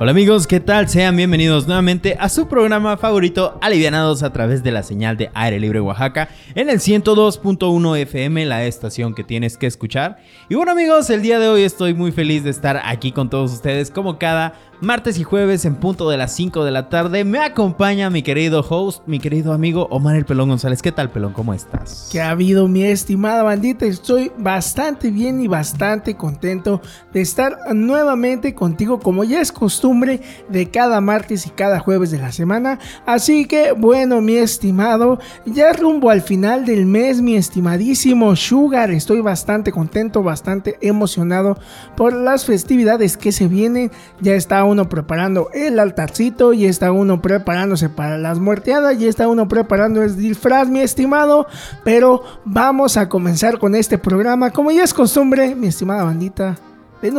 Hola amigos, ¿qué tal? Sean bienvenidos nuevamente a su programa favorito Alivianados a través de la señal de Aire Libre Oaxaca en el 102.1 FM, la estación que tienes que escuchar. Y bueno amigos, el día de hoy estoy muy feliz de estar aquí con todos ustedes como cada martes y jueves en punto de las 5 de la tarde. Me acompaña mi querido host, mi querido amigo Omar el Pelón González. ¿Qué tal Pelón? ¿Cómo estás? ¿Qué ha habido mi estimada bandita? Estoy bastante bien y bastante contento de estar nuevamente contigo como ya es costumbre de cada martes y cada jueves de la semana. Así que bueno mi estimado, ya rumbo al final del mes mi estimadísimo Sugar. Estoy bastante contento, bastante emocionado por las festividades que se vienen. Ya está uno preparando el altarcito, y está uno preparándose para las muerteadas, y está uno preparando el disfraz, mi estimado. Pero vamos a comenzar con este programa, como ya es costumbre, mi estimada bandita.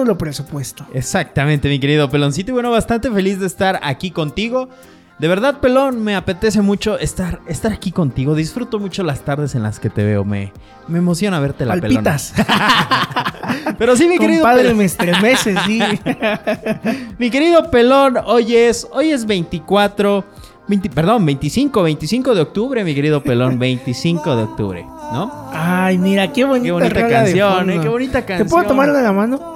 lo presupuesto. Exactamente, mi querido peloncito. Y bueno, bastante feliz de estar aquí contigo. De verdad, pelón, me apetece mucho estar, estar aquí contigo. Disfruto mucho las tardes en las que te veo. Me, me emociona verte la Palpitas. Pero sí, mi querido. Padre, me estremece, sí. mi querido pelón, hoy es, hoy es 24. perdón, 25, 25 de octubre, mi querido pelón, 25 de octubre, ¿no? Ay, mira, qué bonita, qué bonita canción, eh, qué bonita canción. ¿Te puedo tomar de la mano?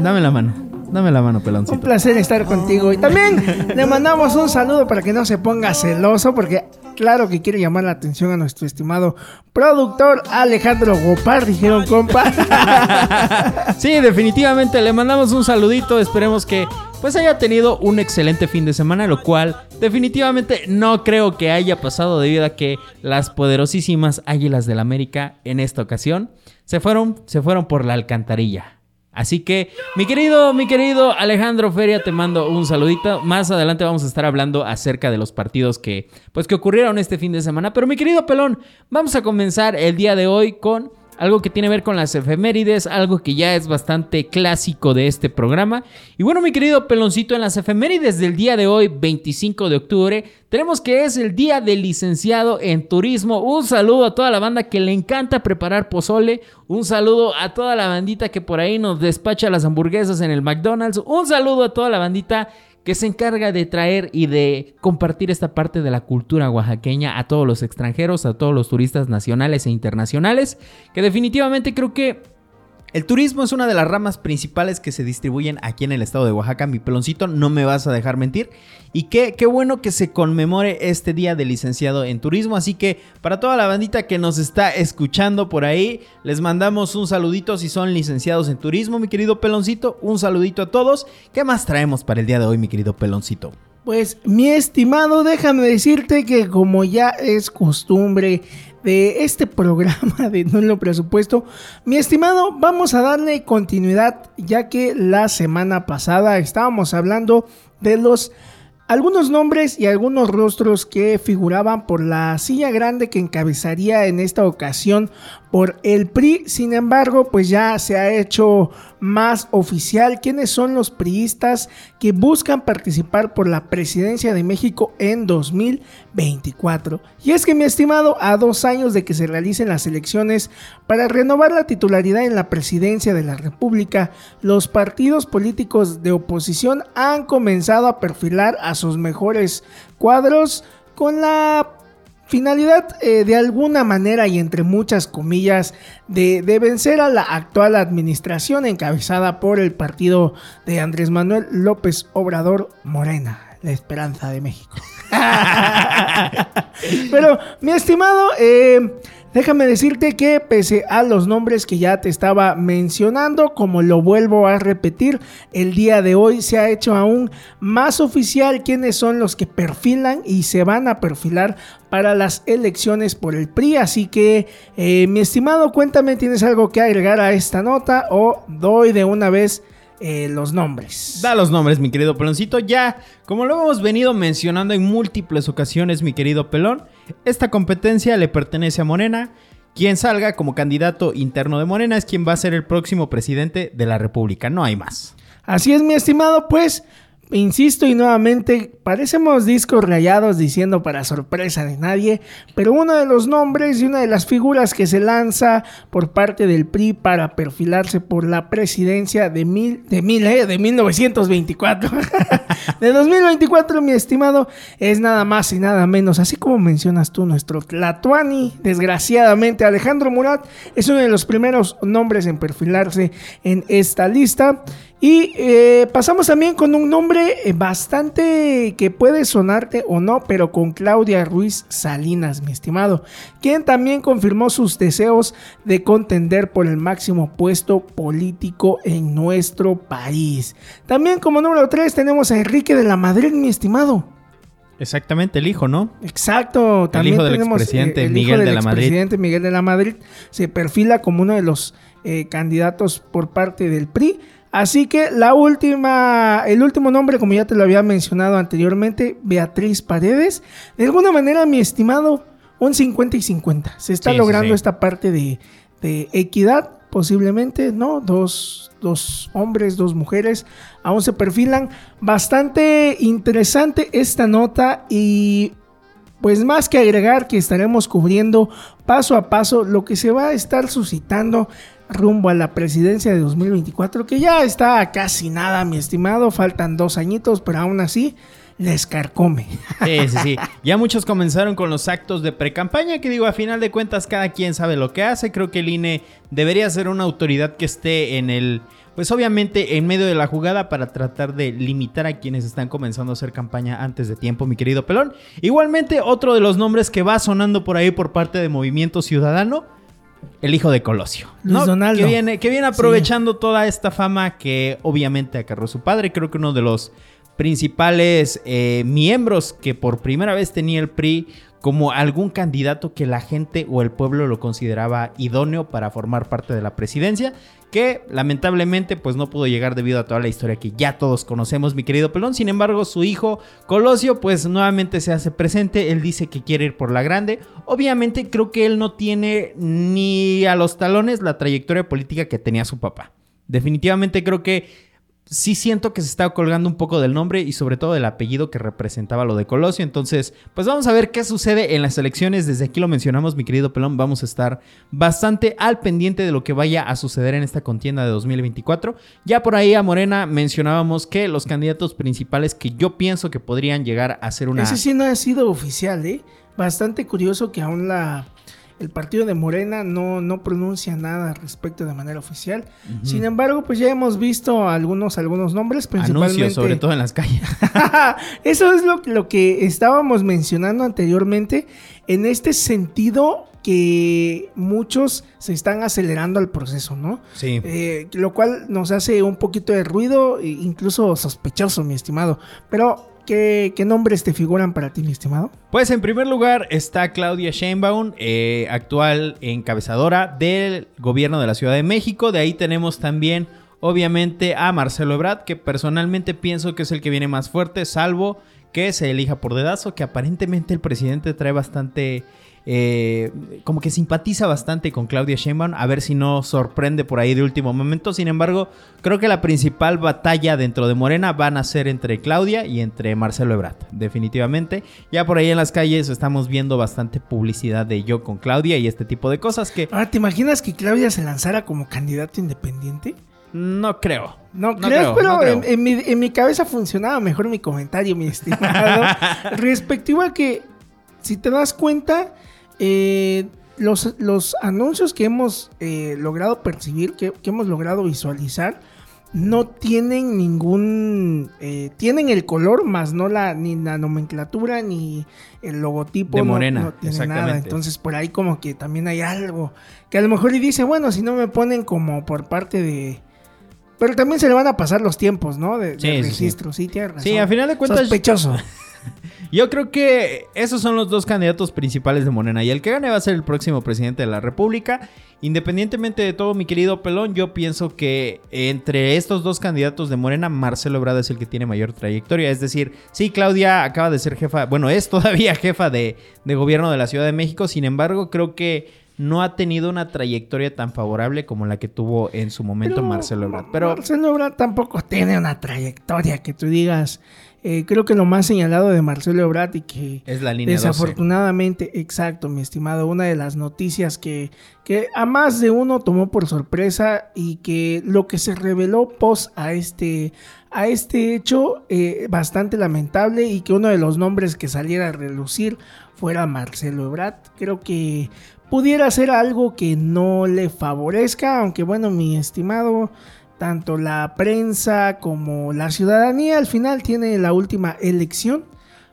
Dame la mano. Dame la mano, peloncito. Un placer estar contigo. Y también le mandamos un saludo para que no se ponga celoso, porque claro que quiere llamar la atención a nuestro estimado productor Alejandro Gopar, dijeron compa. sí, definitivamente le mandamos un saludito. Esperemos que pues haya tenido un excelente fin de semana, lo cual definitivamente no creo que haya pasado debido a que las poderosísimas Águilas del América en esta ocasión se fueron, se fueron por la alcantarilla. Así que, mi querido, mi querido Alejandro Feria, te mando un saludito. Más adelante vamos a estar hablando acerca de los partidos que, pues, que ocurrieron este fin de semana. Pero, mi querido Pelón, vamos a comenzar el día de hoy con algo que tiene que ver con las efemérides, algo que ya es bastante clásico de este programa. Y bueno, mi querido peloncito, en las efemérides del día de hoy, 25 de octubre, tenemos que es el día del licenciado en turismo. Un saludo a toda la banda que le encanta preparar pozole. Un saludo a toda la bandita que por ahí nos despacha las hamburguesas en el McDonald's. Un saludo a toda la bandita que se encarga de traer y de compartir esta parte de la cultura oaxaqueña a todos los extranjeros, a todos los turistas nacionales e internacionales, que definitivamente creo que el turismo es una de las ramas principales que se distribuyen aquí en el estado de Oaxaca. Mi peloncito, no me vas a dejar mentir. Y qué, bueno que se conmemore este día de licenciado en turismo. Así que para toda la bandita que nos está escuchando por ahí, les mandamos un saludito si son licenciados en turismo, mi querido peloncito. Un saludito a todos. ¿Qué más traemos para el día de hoy, mi querido peloncito? Pues mi estimado, déjame decirte que como ya es costumbre de este programa de No lo presupuesto. Mi estimado, vamos a darle continuidad ya que la semana pasada estábamos hablando de los algunos nombres y algunos rostros que figuraban por la silla grande que encabezaría en esta ocasión por el PRI. Sin embargo, pues ya se ha hecho más oficial quiénes son los priistas que buscan participar por la presidencia de México en 2024. Y es que mi estimado, a dos años de que se realicen las elecciones para renovar la titularidad en la presidencia de la República, los partidos políticos de oposición han comenzado a perfilar a sus mejores cuadros con la finalidad eh, de alguna manera y entre muchas comillas de, vencer a la actual administración encabezada por el partido de Andrés Manuel López Obrador Morena, la esperanza de México. Pero mi estimado, eh, Déjame decirte que pese a los nombres que ya te estaba mencionando, como lo vuelvo a repetir, el día de hoy se ha hecho aún más oficial quiénes son los que perfilan y se van a perfilar para las elecciones por el PRI. Así que, eh, mi estimado, cuéntame, ¿tienes algo que agregar a esta nota o doy de una vez? Eh, los nombres. Da los nombres, mi querido peloncito. Ya, como lo hemos venido mencionando en múltiples ocasiones, mi querido pelón, esta competencia le pertenece a Morena. Quien salga como candidato interno de Morena es quien va a ser el próximo presidente de la República. No hay más. Así es, mi estimado, pues Insisto y nuevamente, parecemos discos rayados diciendo para sorpresa de nadie, pero uno de los nombres y una de las figuras que se lanza por parte del PRI para perfilarse por la presidencia de mil, de mil, eh, de 1924, de 2024, mi estimado, es nada más y nada menos, así como mencionas tú, nuestro Tlatuani, desgraciadamente, Alejandro Murat es uno de los primeros nombres en perfilarse en esta lista. Y eh, pasamos también con un nombre eh, bastante que puede sonarte o no, pero con Claudia Ruiz Salinas, mi estimado, quien también confirmó sus deseos de contender por el máximo puesto político en nuestro país. También como número 3 tenemos a Enrique de la Madrid, mi estimado. Exactamente, el hijo, ¿no? Exacto, también el hijo del expresidente eh, Miguel de la Madrid. Miguel de la Madrid se perfila como uno de los candidatos por parte del PRI. Así que la última, el último nombre, como ya te lo había mencionado anteriormente, Beatriz Paredes. De alguna manera, mi estimado, un 50 y 50. Se está logrando esta parte de, equidad, posiblemente, ¿no? Dos, dos hombres, dos mujeres, aún se perfilan. Bastante interesante esta nota y pues más que agregar que estaremos cubriendo paso a paso lo que se va a estar suscitando rumbo a la presidencia de 2024, que ya está casi nada, mi estimado, faltan dos añitos, pero aún así les carcome. Sí, sí, sí. Ya muchos comenzaron con los actos de precampaña, que digo, a final de cuentas cada quien sabe lo que hace. Creo que el INE debería ser una autoridad que esté en el, pues obviamente en medio de la jugada para tratar de limitar a quienes están comenzando a hacer campaña antes de tiempo, mi querido Pelón. Igualmente, otro de los nombres que va sonando por ahí por parte de Movimiento Ciudadano el hijo de Colosio. Luis Donaldo. Que viene, que viene aprovechando toda esta fama que obviamente acarró su padre. Creo que uno de los principales eh, miembros que por primera vez tenía el PRI como algún candidato que la gente o el pueblo lo consideraba idóneo para formar parte de la presidencia, que lamentablemente pues no pudo llegar debido a toda la historia que ya todos conocemos, mi querido Pelón. Sin embargo, su hijo Colosio pues nuevamente se hace presente, él dice que quiere ir por la grande. Obviamente creo que él no tiene ni a los talones la trayectoria política que tenía su papá. Definitivamente creo que sí siento que se está colgando un poco del nombre y sobre todo del apellido que representaba lo de Colosio. Entonces, pues vamos a ver qué sucede en las elecciones. Desde aquí lo mencionamos, mi querido Pelón. Vamos a estar bastante al pendiente de lo que vaya a suceder en esta contienda de 2024. Ya por ahí a Morena mencionábamos que los candidatos principales que yo pienso que podrían llegar a ser una... Ese sí no ha sido oficial, ¿eh? Bastante curioso que aún la el partido de Morena no, no pronuncia nada respecto de manera oficial. Sin embargo, pues ya hemos visto algunos, algunos nombres, principalmente. Anuncios, sobre todo en las calles. Eso es lo, lo que estábamos mencionando anteriormente. En este sentido, que muchos se están acelerando al proceso, ¿no? Sí. Eh, lo cual nos hace un poquito de ruido, e incluso sospechoso, mi estimado. Pero ¿Qué, nombres te figuran para ti, mi estimado? Pues en primer lugar está Claudia Sheinbaum, eh, actual encabezadora del gobierno de la Ciudad de México. De ahí tenemos también, obviamente, a Marcelo Ebrard, que personalmente pienso que es el que viene más fuerte, salvo que se elija por dedazo, que aparentemente el presidente trae bastante eh, como que simpatiza bastante con Claudia Sheinbaum, a ver si no sorprende por ahí de último momento. Sin embargo, creo que la principal batalla dentro de Morena van a ser entre Claudia y entre Marcelo Ebrard, definitivamente. Ya por ahí en las calles estamos viendo bastante publicidad de yo con Claudia y este tipo de cosas que... Ahora, ¿te imaginas que Claudia se lanzara como candidato independiente? No creo. No, creo, pero En, mi, en, mi, cabeza funcionaba mejor mi comentario, mi estimado. respectivo a que, si te das cuenta, eh, los, los, anuncios que hemos eh, logrado percibir, que, hemos logrado visualizar, no tienen ningún. Eh, tienen el color, más no la, ni la nomenclatura, ni el logotipo. De morena. No, tiene nada. Entonces, por ahí, como que también hay algo. Que a lo mejor y dice, bueno, si no me ponen como por parte de. Pero también se le van a pasar los tiempos, ¿no? De, registro, sí, sí, sí, a final de cuentas. Sospechoso. Yo creo que esos son los dos candidatos principales de Morena. Y el que gane va a ser el próximo presidente de la República. Independientemente de todo, mi querido Pelón, yo pienso que entre estos dos candidatos de Morena, Marcelo Ebrard es el que tiene mayor trayectoria. Es decir, sí, Claudia acaba de ser jefa, bueno, es todavía jefa de, de gobierno de la Ciudad de México. Sin embargo, creo que no ha tenido una trayectoria tan favorable como la que tuvo en su momento Marcelo Ebrard. Pero Marcelo Ebrard tampoco tiene una trayectoria que tú digas. Eh, creo que lo más señalado de Marcelo Ebrard y que es la línea desafortunadamente, exacto, mi estimado, una de las noticias que, que a más de uno tomó por sorpresa y que lo que se reveló post a este, a este hecho eh, bastante lamentable y que uno de los nombres que saliera a relucir fuera Marcelo Ebrard. Creo que pudiera ser algo que no le favorezca, aunque bueno, mi estimado, tanto la prensa como la ciudadanía al final tiene la última elección.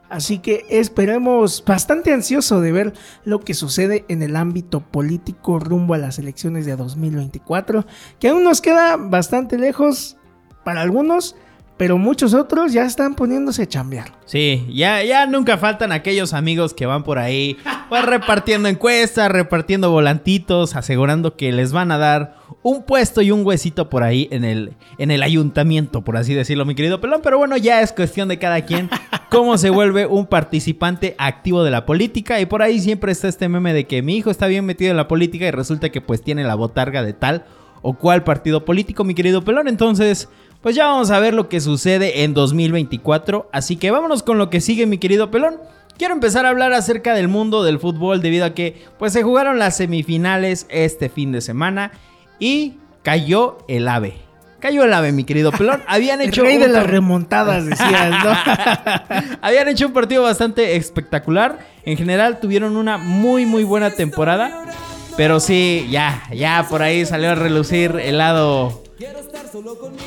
Así que esperemos bastante ansioso de ver lo que sucede en el ámbito político rumbo a las elecciones de 2024, que aún nos queda bastante lejos para algunos, pero muchos otros ya están poniéndose a chambear. Sí, ya, ya nunca faltan aquellos amigos que van por ahí, pues repartiendo encuestas, repartiendo volantitos, asegurando que les van a dar un puesto y un huesito por ahí en el, en el ayuntamiento, por así decirlo, mi querido pelón. Pero bueno, ya es cuestión de cada quien cómo se vuelve un participante activo de la política. Y por ahí siempre está este meme de que mi hijo está bien metido en la política y resulta que pues tiene la botarga de tal o cual partido político, mi querido pelón. Entonces pues ya vamos a ver lo que sucede en 2024. Así que vámonos con lo que sigue, mi querido pelón. Quiero empezar a hablar acerca del mundo del fútbol debido a que pues se jugaron las semifinales este fin de semana y cayó el ave. Cayó el ave, mi querido pelón. Habían hecho el rey de las remontadas, decías, ¿no? Habían hecho un partido bastante espectacular. En general tuvieron una muy muy buena temporada. Pero sí, ya, ya por ahí salió a relucir el lado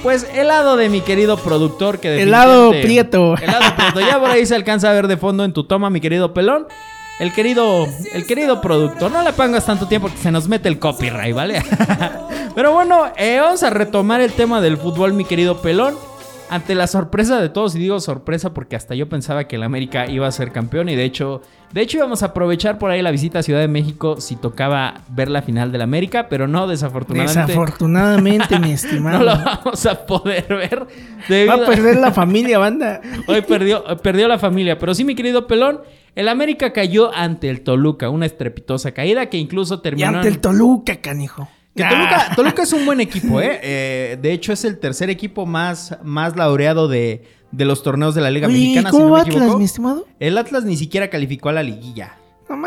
pues el lado de mi querido productor que El lado prieto. El lado prieto. Ya por ahí se alcanza a ver de fondo en tu toma, mi querido pelón. El querido, el querido productor. No le pongas tanto tiempo que se nos mete el copyright, ¿vale? Pero bueno, eh, vamos a retomar el tema del fútbol, mi querido pelón ante la sorpresa de todos, y digo sorpresa porque hasta yo pensaba que el América iba a ser campeón y de hecho, de hecho íbamos a aprovechar por ahí la visita a Ciudad de México si tocaba ver la final del América, pero no, desafortunadamente. Desafortunadamente, mi estimado. No lo vamos a poder ver. Va a perder la familia, banda. Hoy perdió, perdió la familia, pero sí, mi querido Pelón, el América cayó ante el Toluca, una estrepitosa caída que incluso terminó. Y ante el Toluca, canijo. Toluca, es un buen equipo, ¿eh? ¿eh? De hecho, es el tercer equipo más, más laureado de, los torneos de la Liga Mexicana. ¿Cómo si Atlas, mi estimado? El Atlas ni siquiera calificó a la liguilla.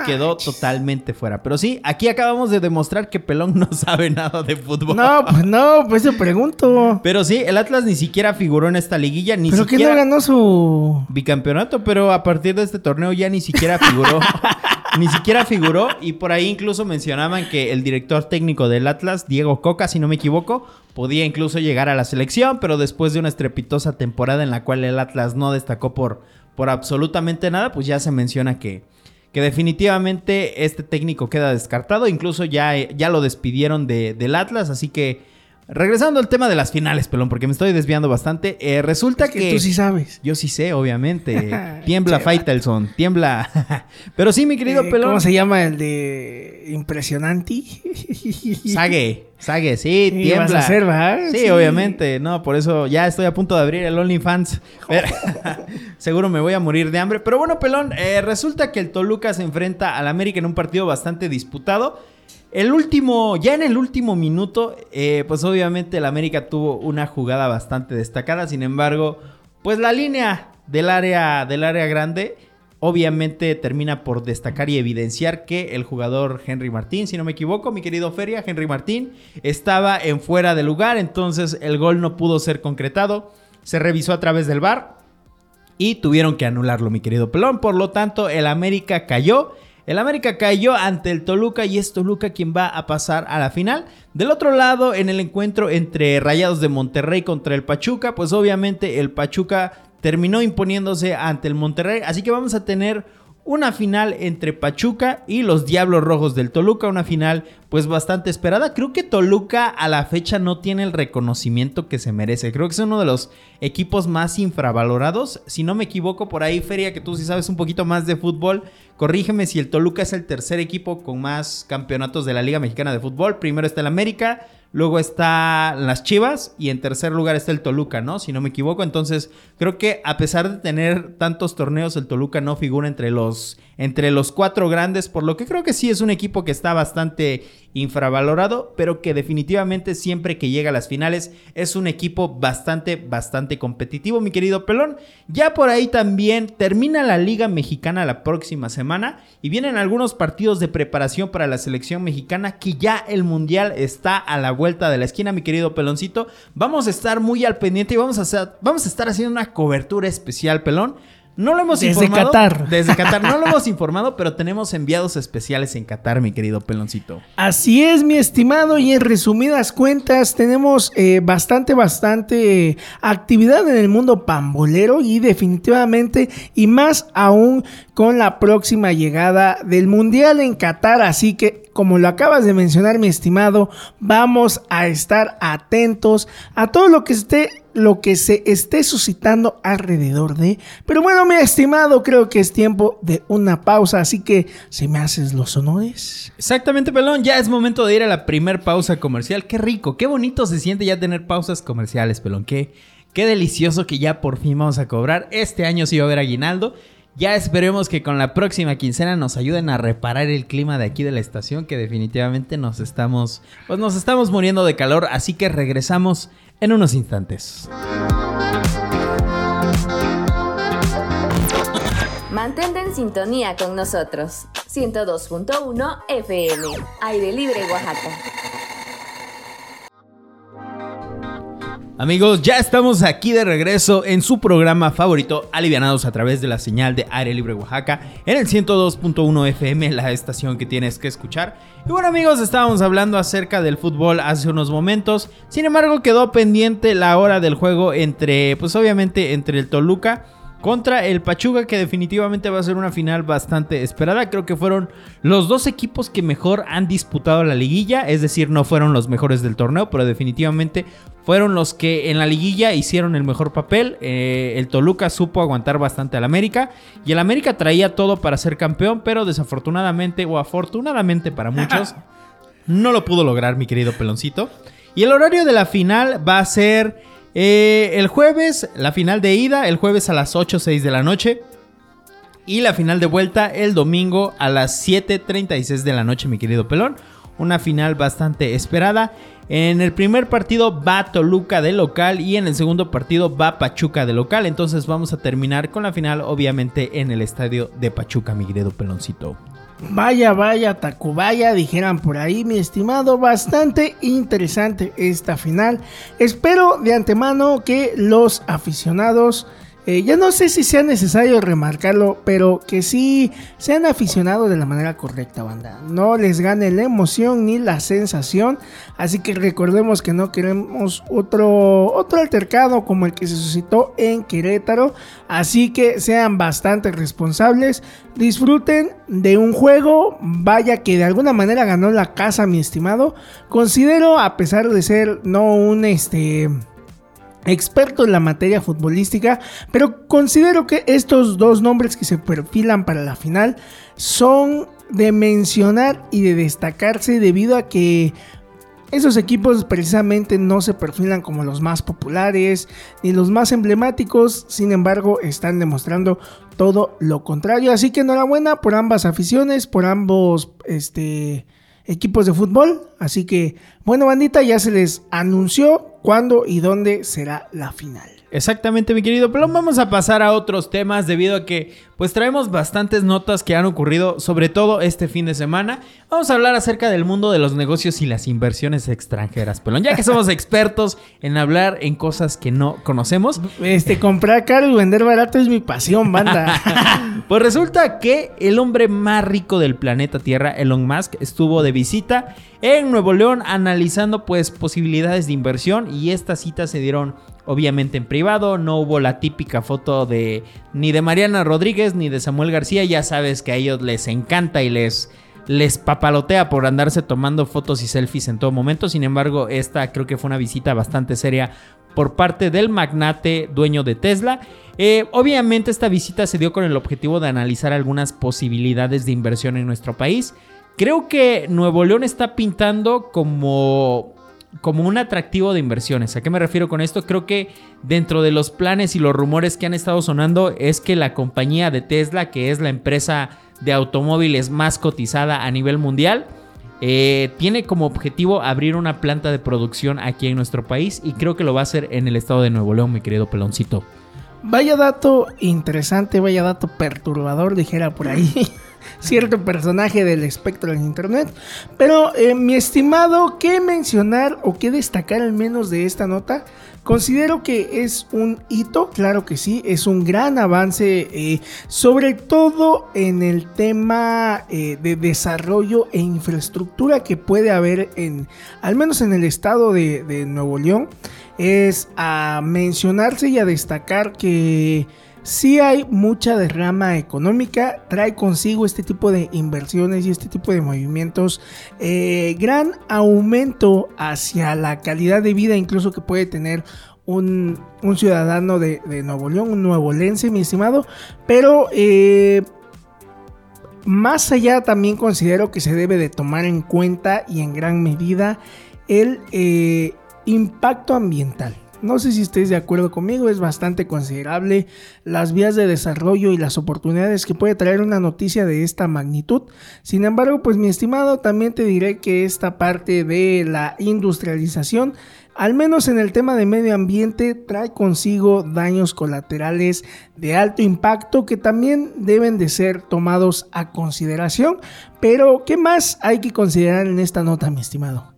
Quedó totalmente fuera. Pero sí, aquí acabamos de demostrar que Pelón no sabe nada de fútbol. No, pues no, pues te pregunto. Pero sí, el Atlas ni siquiera figuró en esta liguilla. Ni ¿Pero siquiera... no ganó su bicampeonato, pero a partir de este torneo ya ni siquiera figuró. ni siquiera figuró. Y por ahí incluso mencionaban que el director técnico del Atlas, Diego Coca, si no me equivoco, podía incluso llegar a la selección, pero después de una estrepitosa temporada en la cual el Atlas no destacó por, por absolutamente nada, pues ya se menciona que, que definitivamente este técnico queda descartado. Incluso ya, ya lo despidieron de, del Atlas, así que Regresando al tema de las finales, pelón, porque me estoy desviando bastante. Eh, resulta que, Tú sí sabes. Yo sí sé, obviamente. tiembla Faitelson, tiembla. Pero sí, mi querido eh, pelón. ¿Cómo se llama el de impresionante? Sague, Sague, sí, tiembla. sí, obviamente. No, por eso ya estoy a punto de abrir el OnlyFans. Seguro me voy a morir de hambre. Pero bueno, pelón, eh, resulta que el Toluca se enfrenta al América en un partido bastante disputado. El último, ya en el último minuto, eh, pues obviamente el América tuvo una jugada bastante destacada. Sin embargo, pues la línea del área, del área grande, obviamente termina por destacar y evidenciar que el jugador Henry Martín, si no me equivoco, mi querido Feria, Henry Martín, estaba en fuera de lugar. Entonces el gol no pudo ser concretado. Se revisó a través del bar y tuvieron que anularlo, mi querido Pelón. Por lo tanto, el América cayó. El América cayó ante el Toluca y es Toluca quien va a pasar a la final. Del otro lado, en el encuentro entre Rayados de Monterrey contra el Pachuca, pues obviamente el Pachuca terminó imponiéndose ante el Monterrey. Así que vamos a tener una final entre Pachuca y los Diablos Rojos del Toluca, una final pues bastante esperada. Creo que Toluca a la fecha no tiene el reconocimiento que se merece. Creo que es uno de los equipos más infravalorados. Si no me equivoco, por ahí Feria, que tú sí sabes un poquito más de fútbol, corrígeme si el Toluca es el tercer equipo con más campeonatos de la Liga Mexicana de Fútbol. Primero está el América, luego está las Chivas y en tercer lugar está el Toluca, ¿no? Si no me equivoco, entonces creo que a pesar de tener tantos torneos, el Toluca no figura entre los entre los cuatro grandes, por lo que creo que sí es un equipo que está bastante infravalorado, pero que definitivamente siempre que llega a las finales es un equipo bastante, bastante competitivo, mi querido Pelón. Ya por ahí también termina la Liga Mexicana la próxima semana y vienen algunos partidos de preparación para la selección mexicana que ya el Mundial está a la vuelta de la esquina, mi querido Peloncito. Vamos a estar muy al pendiente y vamos a, hacer, vamos a estar haciendo una cobertura especial, Pelón no lo hemos desde Qatar. Desde Qatar. No lo hemos informado, pero tenemos enviados especiales en Qatar, mi querido peloncito. Así es, mi estimado. Y en resumidas cuentas, tenemos eh, bastante, bastante actividad en el mundo pambolero. Y definitivamente, y más aún con la próxima llegada del Mundial en Qatar. Así que, como lo acabas de mencionar, mi estimado, vamos a estar atentos a todo lo que esté lo que se esté suscitando alrededor de. Pero bueno, mi estimado, creo que es tiempo de una pausa, así que si me haces los honores. Exactamente, pelón, ya es momento de ir a la primer pausa comercial. Qué rico, qué bonito se siente ya tener pausas comerciales, pelón. Qué, qué delicioso que ya por fin vamos a cobrar. Este año sí va a haber aguinaldo. Ya esperemos que con la próxima quincena nos ayuden a reparar el clima de aquí de la estación, que definitivamente nos estamos, pues nos estamos muriendo de calor, así que regresamos en unos instantes. Mantente en sintonía con nosotros. 102.1 FM. Aire Libre Oaxaca. Amigos, ya estamos aquí de regreso en su programa favorito, Alivianados a través de la señal de Aire Libre Oaxaca, en el 102.1 FM, la estación que tienes que escuchar. Y bueno amigos, estábamos hablando acerca del fútbol hace unos momentos, sin embargo quedó pendiente la hora del juego entre, pues obviamente entre el Toluca contra el Pachuca, que definitivamente va a ser una final bastante esperada. Creo que fueron los dos equipos que mejor han disputado la liguilla, es decir, no fueron los mejores del torneo, pero definitivamente fueron los que en la liguilla hicieron el mejor papel. Eh, el Toluca supo aguantar bastante al América y el América traía todo para ser campeón, pero desafortunadamente o afortunadamente para muchos no lo pudo lograr, mi querido peloncito. Y el horario de la final va a ser eh, el jueves, la final de ida, el jueves a las 8 6 de la noche. Y la final de vuelta el domingo a las 7.36 de la noche, mi querido pelón. Una final bastante esperada. En el primer partido va Toluca de local y en el segundo partido va Pachuca de local. Entonces vamos a terminar con la final obviamente en el estadio de Pachuca, mi querido peloncito. Vaya, vaya, Tacubaya, dijeran por ahí, mi estimado. Bastante interesante esta final. Espero de antemano que los aficionados eh, ya no sé si sea necesario remarcarlo, pero que sí sean aficionados de la manera correcta, banda. No les gane la emoción ni la sensación. Así que recordemos que no queremos otro, otro altercado como el que se suscitó en Querétaro. Así que sean bastante responsables. Disfruten de un juego. Vaya que de alguna manera ganó la casa, mi estimado. Considero, a pesar de ser no un este experto en la materia futbolística, pero considero que estos dos nombres que se perfilan para la final son de mencionar y de destacarse debido a que esos equipos precisamente no se perfilan como los más populares ni los más emblemáticos, sin embargo están demostrando todo lo contrario, así que enhorabuena por ambas aficiones, por ambos este equipos de fútbol. Así que, bueno, bandita, ya se les anunció cuándo y dónde será la final. Exactamente, mi querido pero Vamos a pasar a otros temas debido a que pues traemos bastantes notas que han ocurrido, sobre todo este fin de semana. Vamos a hablar acerca del mundo de los negocios y las inversiones extranjeras, Pelón. Ya que somos expertos en hablar en cosas que no conocemos. Este, comprar caro y vender barato es mi pasión, banda. pues resulta que el hombre más rico del planeta Tierra, Elon Musk, estuvo de visita en Nuevo León analizando pues posibilidades de inversión y estas citas se dieron obviamente en privado, no hubo la típica foto de ni de Mariana Rodríguez ni de Samuel García, ya sabes que a ellos les encanta y les les papalotea por andarse tomando fotos y selfies en todo momento. Sin embargo, esta creo que fue una visita bastante seria por parte del magnate dueño de Tesla. Eh, obviamente esta visita se dio con el objetivo de analizar algunas posibilidades de inversión en nuestro país. Creo que Nuevo León está pintando como como un atractivo de inversiones. ¿A qué me refiero con esto? Creo que dentro de los planes y los rumores que han estado sonando es que la compañía de Tesla, que es la empresa de automóviles más cotizada a nivel mundial, eh, tiene como objetivo abrir una planta de producción aquí en nuestro país y creo que lo va a hacer en el estado de Nuevo León, mi querido peloncito. Vaya dato interesante, vaya dato perturbador, dijera por ahí. cierto personaje del espectro del internet. Pero eh, mi estimado, ¿qué mencionar o qué destacar al menos de esta nota? Considero que es un hito, claro que sí, es un gran avance, eh, sobre todo en el tema eh, de desarrollo e infraestructura que puede haber en, al menos en el estado de, de Nuevo León. Es a mencionarse y a destacar que si hay mucha derrama económica, trae consigo este tipo de inversiones y este tipo de movimientos, eh, gran aumento hacia la calidad de vida incluso que puede tener un, ciudadano de, Nuevo León, un nuevolense, mi estimado, pero eh, más allá también considero que se debe de tomar en cuenta y en gran medida el eh, impacto ambiental. No sé si estés de acuerdo conmigo, es bastante considerable las vías de desarrollo y las oportunidades que puede traer una noticia de esta magnitud. Sin embargo, pues mi estimado, también te diré que esta parte de la industrialización, al menos en el tema de medio ambiente, trae consigo daños colaterales de alto impacto que también deben de ser tomados a consideración. Pero, ¿qué más hay que considerar en esta nota, mi estimado?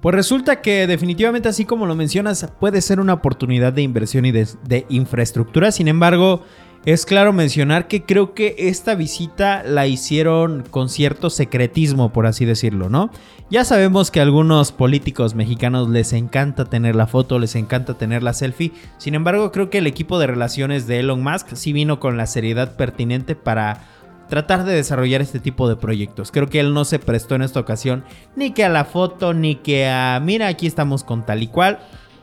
Pues resulta que definitivamente así como lo mencionas puede ser una oportunidad de inversión y de, infraestructura. Sin embargo, es claro mencionar que creo que esta visita la hicieron con cierto secretismo, por así decirlo, ¿no? Ya sabemos que a algunos políticos mexicanos les encanta tener la foto, les encanta tener la selfie. Sin embargo, creo que el equipo de relaciones de Elon Musk sí vino con la seriedad pertinente para tratar de desarrollar este tipo de proyectos. Creo que él no se prestó en esta ocasión ni que a la foto, ni que a, mira, aquí estamos con tal y cual.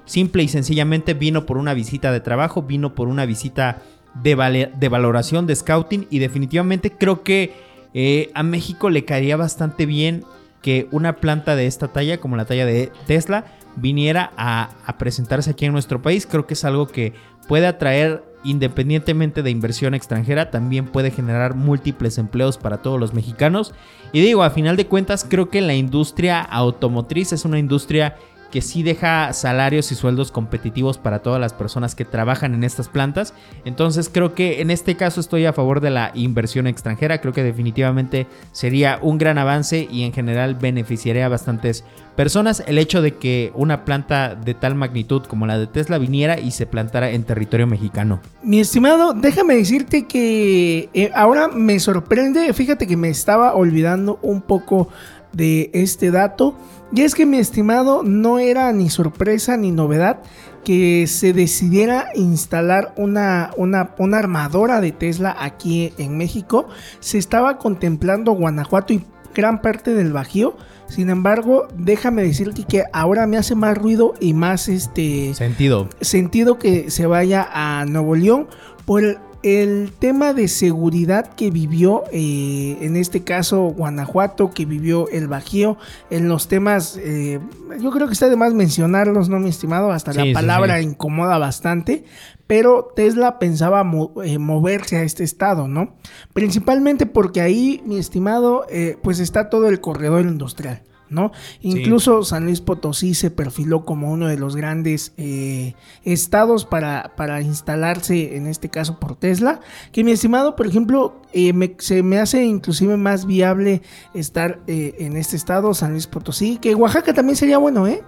Simple y sencillamente vino por una visita de trabajo, vino por una visita de, de valoración, de scouting y definitivamente creo que eh, a México le caería bastante bien que una planta de esta talla, como la talla de Tesla, viniera a, a presentarse aquí en nuestro país. Creo que es algo que puede atraer independientemente de inversión extranjera, también puede generar múltiples empleos para todos los mexicanos. Y digo, a final de cuentas, creo que la industria automotriz es una industria que sí deja salarios y sueldos competitivos para todas las personas que trabajan en estas plantas. Entonces creo que en este caso estoy a favor de la inversión extranjera. Creo que definitivamente sería un gran avance y en general beneficiaría a bastantes personas el hecho de que una planta de tal magnitud como la de Tesla viniera y se plantara en territorio mexicano. Mi estimado, déjame decirte que eh, ahora me sorprende, fíjate que me estaba olvidando un poco de este dato. Y es que mi estimado no era ni sorpresa ni novedad que se decidiera instalar una, una, una, armadora de Tesla aquí en México. Se estaba contemplando Guanajuato y gran parte del Bajío. Sin embargo, déjame decirte que ahora me hace más ruido y más este sentido, sentido que se vaya a Nuevo León por el el tema de seguridad que vivió, eh, en este caso Guanajuato, que vivió el Bajío, en los temas, eh, yo creo que está de más mencionarlos, ¿no, mi estimado? Hasta la palabra incomoda bastante, pero Tesla pensaba eh, moverse a este estado, ¿no? Principalmente porque ahí, mi estimado, pues está todo el corredor industrial. ¿No? Incluso San Luis Potosí se perfiló como uno de los grandes eh, estados para, para, instalarse, en este caso por Tesla, que mi estimado, por ejemplo, eh, se me hace inclusive más viable estar eh, en este estado, San Luis Potosí, que Oaxaca también sería bueno, ¿eh?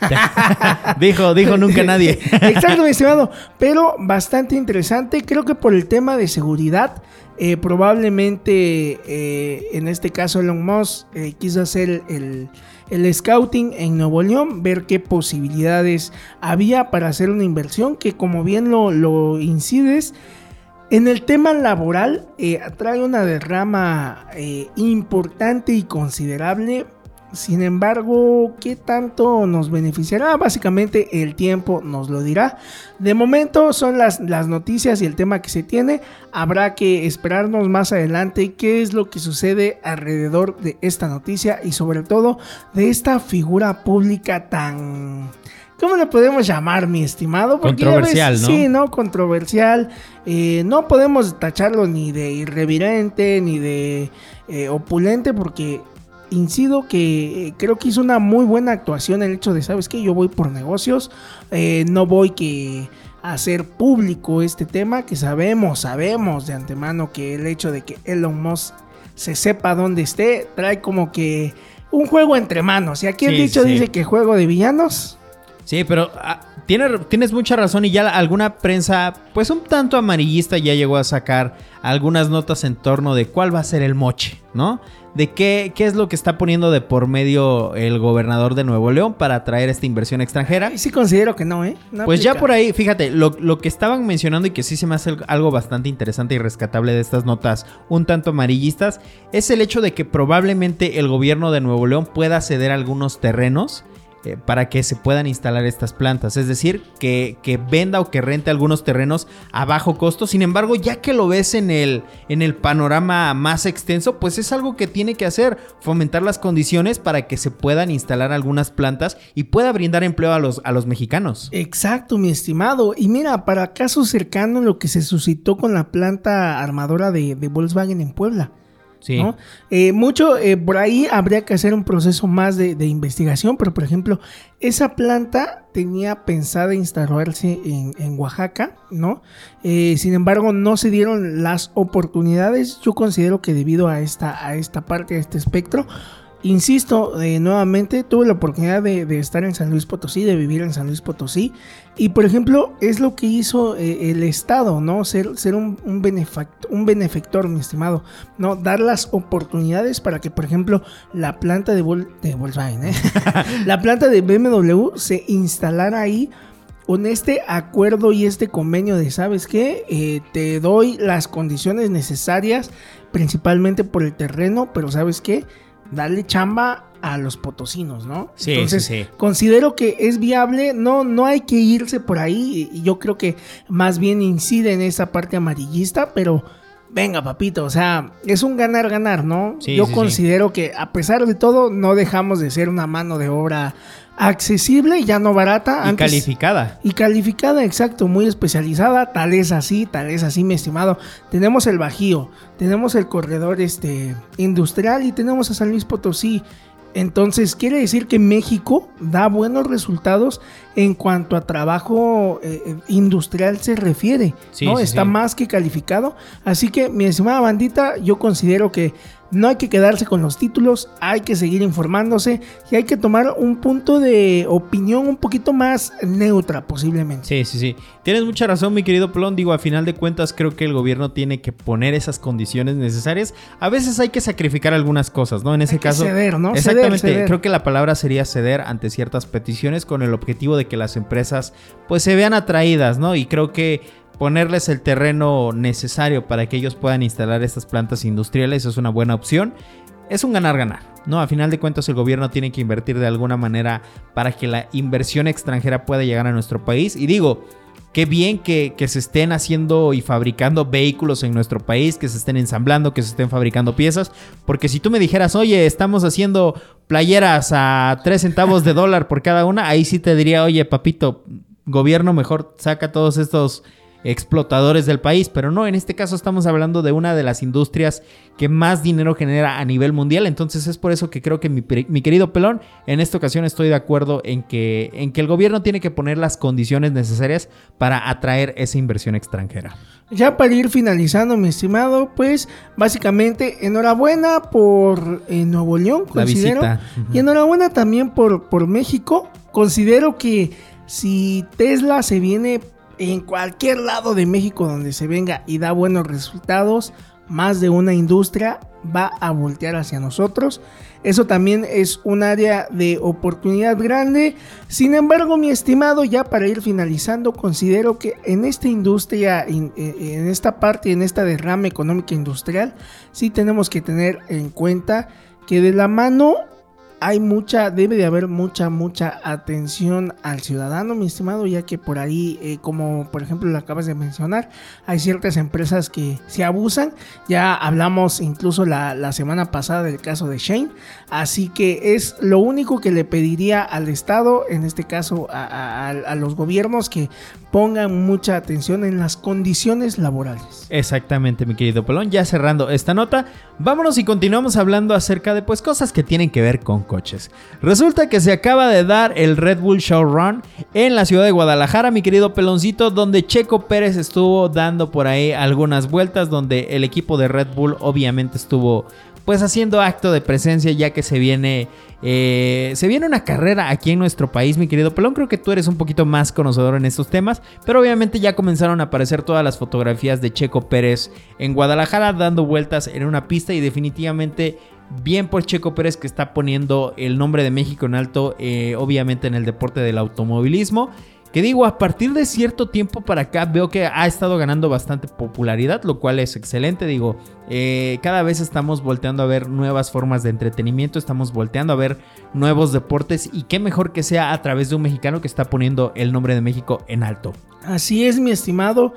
dijo, dijo nunca nadie. Exacto, mi estimado. Pero bastante interesante. Creo que por el tema de seguridad, eh, probablemente eh, en este caso Elon Musk eh, quiso hacer el, scouting en Nuevo León, ver qué posibilidades había para hacer una inversión que como bien lo, lo incides, en el tema laboral trae una derrama importante y considerable Sin embargo, ¿qué tanto nos beneficiará? Básicamente el tiempo nos lo dirá. De momento son las, las noticias y el tema que se tiene. Habrá que esperarnos más adelante qué es lo que sucede alrededor de esta noticia y sobre todo de esta figura pública tan... ¿Cómo le podemos llamar, mi estimado? Controversial, ¿no? Sí, ¿no? Controversial. Eh, no podemos tacharlo ni de irreverente, ni de eh, opulente, porque incido que eh, creo que hizo una muy buena actuación el hecho de, ¿sabes qué? Yo voy por negocios, eh, no voy que a hacer público este tema, que sabemos, sabemos de antemano que el hecho de que Elon Musk se sepa dónde esté, trae como que un juego entre manos. Y aquí el dicho dice que juego de villanos. Sí, pero ah, tienes mucha razón y ya alguna prensa, pues un tanto amarillista, ya llegó a sacar algunas notas en torno de cuál va a ser el moche, ¿no? De qué, qué es lo que está poniendo de por medio el gobernador de Nuevo León para atraer esta inversión extranjera. Sí considero que no, ¿eh? pues ya por ahí, fíjate, lo, lo, que estaban mencionando y que sí se me hace algo bastante interesante y rescatable de estas notas un tanto amarillistas, es el hecho de que probablemente el gobierno de Nuevo León pueda ceder algunos terrenos eh, para que se puedan instalar estas plantas. Es decir, que, venda o que rente algunos terrenos a bajo costo. Sin embargo, ya que lo ves en el, en el panorama más extenso, pues es algo que tiene que hacer, fomentar las condiciones para que se puedan instalar algunas plantas y pueda brindar empleo a los, a los mexicanos. Exacto, mi estimado. Y mira, para caso cercano lo que se suscitó con la planta armadora de Volkswagen en Puebla. Eh, mucho, eh, por ahí habría que hacer un proceso más de, investigación, pero por ejemplo, esa planta tenía pensada instalarse en, Oaxaca, ¿no? Eh, sin embargo, no se dieron las oportunidades. Yo considero que debido a esta, a esta parte, a este espectro, Insisto, eh, nuevamente tuve la oportunidad de, estar en San Luis Potosí, de vivir en San Luis Potosí. Y por ejemplo, es lo que hizo eh, el Estado, ¿no? Ser, ser un, un, un, benefactor, mi estimado, ¿no? Dar las oportunidades para que, por ejemplo, la planta de, de Volkswagen, ¿eh? la planta de BMW se instalara ahí con este acuerdo y este convenio de, ¿sabes qué? te doy las condiciones necesarias, principalmente por el terreno, pero ¿sabes qué? Darle chamba a los potosinos, ¿no? Sí, Entonces, sí, considero que es viable, no, no hay que irse por ahí, y yo creo que más bien incide en esa parte amarillista, pero venga, papito, o sea, es un ganar-ganar, ¿no? yo considero que a pesar de todo, no dejamos de ser una mano de obra accesible, ya no barata. Y calificada. Y calificada, exacto, muy especializada, tal es así, tal es así, mi estimado. Tenemos el Bajío, tenemos el corredor este, industrial y tenemos a San Luis Potosí. Entonces, quiere decir que México da buenos resultados en cuanto a trabajo eh, eh, industrial se refiere. ¿no? Está más que calificado. Así que, mi estimada bandita, yo considero que no hay que quedarse con los títulos, hay que seguir informándose y hay que tomar un punto de opinión un poquito más neutra posiblemente. Sí, sí, sí. Tienes mucha razón, mi querido Plon. Digo, a final de cuentas creo que el gobierno tiene que poner esas condiciones necesarias. A veces hay que sacrificar algunas cosas, ¿no? En ese caso... ceder, ¿no? Exactamente. Creo que la palabra sería ceder ante ciertas peticiones con el objetivo de que las empresas pues se vean atraídas, ¿no? Y creo que ponerles el terreno necesario para que ellos puedan instalar estas plantas industriales es una buena opción. Es un ganar-ganar, ¿no? A final de cuentas el gobierno tiene que invertir de alguna manera para que la inversión extranjera pueda llegar a nuestro país. Y digo, qué bien que, que, se estén haciendo y fabricando vehículos en nuestro país, que se estén ensamblando, que se estén fabricando piezas. Porque si tú me dijeras, oye, estamos haciendo playeras a 3 centavos de dólar por cada una, ahí sí te diría, oye, papito, gobierno mejor saca todos estos explotadores del país, pero no, en este caso estamos hablando de una de las industrias que más dinero genera a nivel mundial, entonces es por eso que creo que mi, querido Pelón, en esta ocasión estoy de acuerdo en que, en que el gobierno tiene que poner las condiciones necesarias para atraer esa inversión extranjera. Ya para ir finalizando, mi estimado, pues básicamente enhorabuena por eh, Nuevo León, considero, y enhorabuena también por, por México. Considero que si Tesla se viene en cualquier lado de México donde se venga y da buenos resultados, más de una industria va a voltear hacia nosotros. Eso también es un área de oportunidad grande. Sin embargo, mi estimado, ya para ir finalizando, considero que en esta industria, en, esta parte, en esta derrama económica industrial, sí tenemos que tener en cuenta que de la mano hay mucha, debe de haber mucha, mucha atención al ciudadano, mi estimado, ya que por ahí, eh, como por ejemplo lo acabas de mencionar, hay ciertas empresas que se abusan. Ya hablamos incluso la, la semana pasada del caso de Shane. Así que es lo único que le pediría al Estado, en este caso a, los gobiernos, que pongan mucha atención en las condiciones laborales. Exactamente, mi querido Pelón. Ya cerrando esta nota, vámonos y continuamos hablando acerca de pues cosas que tienen que ver con coches. Resulta que se acaba de dar el Red Bull Showrun en la ciudad de Guadalajara, mi querido Peloncito, donde Checo Pérez estuvo dando por ahí algunas vueltas, donde el equipo de Red Bull obviamente estuvo pues haciendo acto de presencia ya que se viene eh, se viene una carrera aquí en nuestro país mi querido Pelón creo que tú eres un poquito más conocedor en estos temas pero obviamente ya comenzaron a aparecer todas las fotografías de Checo Pérez en Guadalajara dando vueltas en una pista y definitivamente bien por Checo Pérez que está poniendo el nombre de México en alto eh, obviamente en el deporte del automovilismo que digo, a partir de cierto tiempo para acá veo que ha estado ganando bastante popularidad, lo cual es excelente. Digo, eh, cada vez estamos volteando a ver nuevas formas de entretenimiento, estamos volteando a ver nuevos deportes y qué mejor que sea a través de un mexicano que está poniendo el nombre de México en alto. Así es, mi estimado.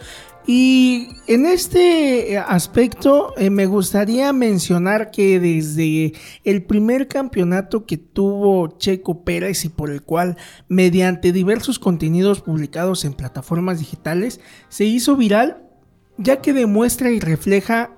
Y en este eh, aspecto eh, me gustaría mencionar que desde el primer campeonato que tuvo Checo Pérez y por el cual mediante diversos contenidos publicados en plataformas digitales se hizo viral ya que demuestra y refleja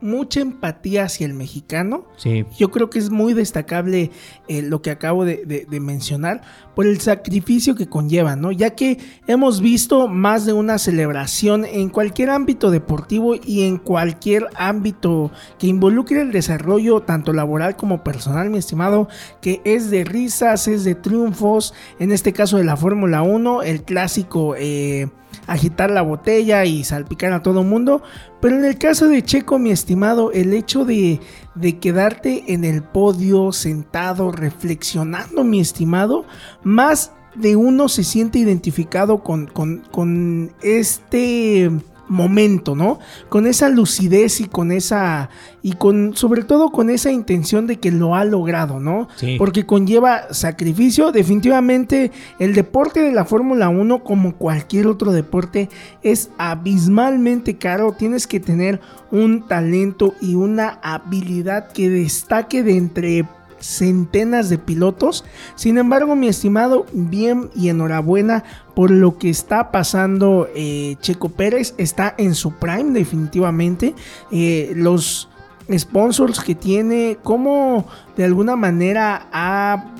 mucha empatía hacia el mexicano. Sí. Yo creo que es muy destacable eh, lo que acabo de, mencionar por el sacrificio que conlleva, ¿no? Ya que hemos visto más de una celebración en cualquier ámbito deportivo y en cualquier ámbito que involucre el desarrollo tanto laboral como personal, mi estimado, que es de risas, es de triunfos, en este caso de la Fórmula 1, el clásico... Eh, agitar la botella y salpicar a todo mundo. Pero en el caso de Checo, mi estimado, el hecho de, de quedarte en el podio sentado reflexionando, mi estimado, más de uno se siente identificado con, con, con este momento, ¿no? Con esa lucidez y con esa y con sobre todo con esa intención de que lo ha logrado, ¿no? Porque conlleva sacrificio, definitivamente el deporte de la Fórmula 1 como cualquier otro deporte es abismalmente caro, tienes que tener un talento y una habilidad que destaque de entre centenas de pilotos. Sin embargo, mi estimado, bien y enhorabuena por lo que está pasando eh, Checo Pérez. Está en su prime definitivamente. Eh, los sponsors que tiene, como de alguna manera ha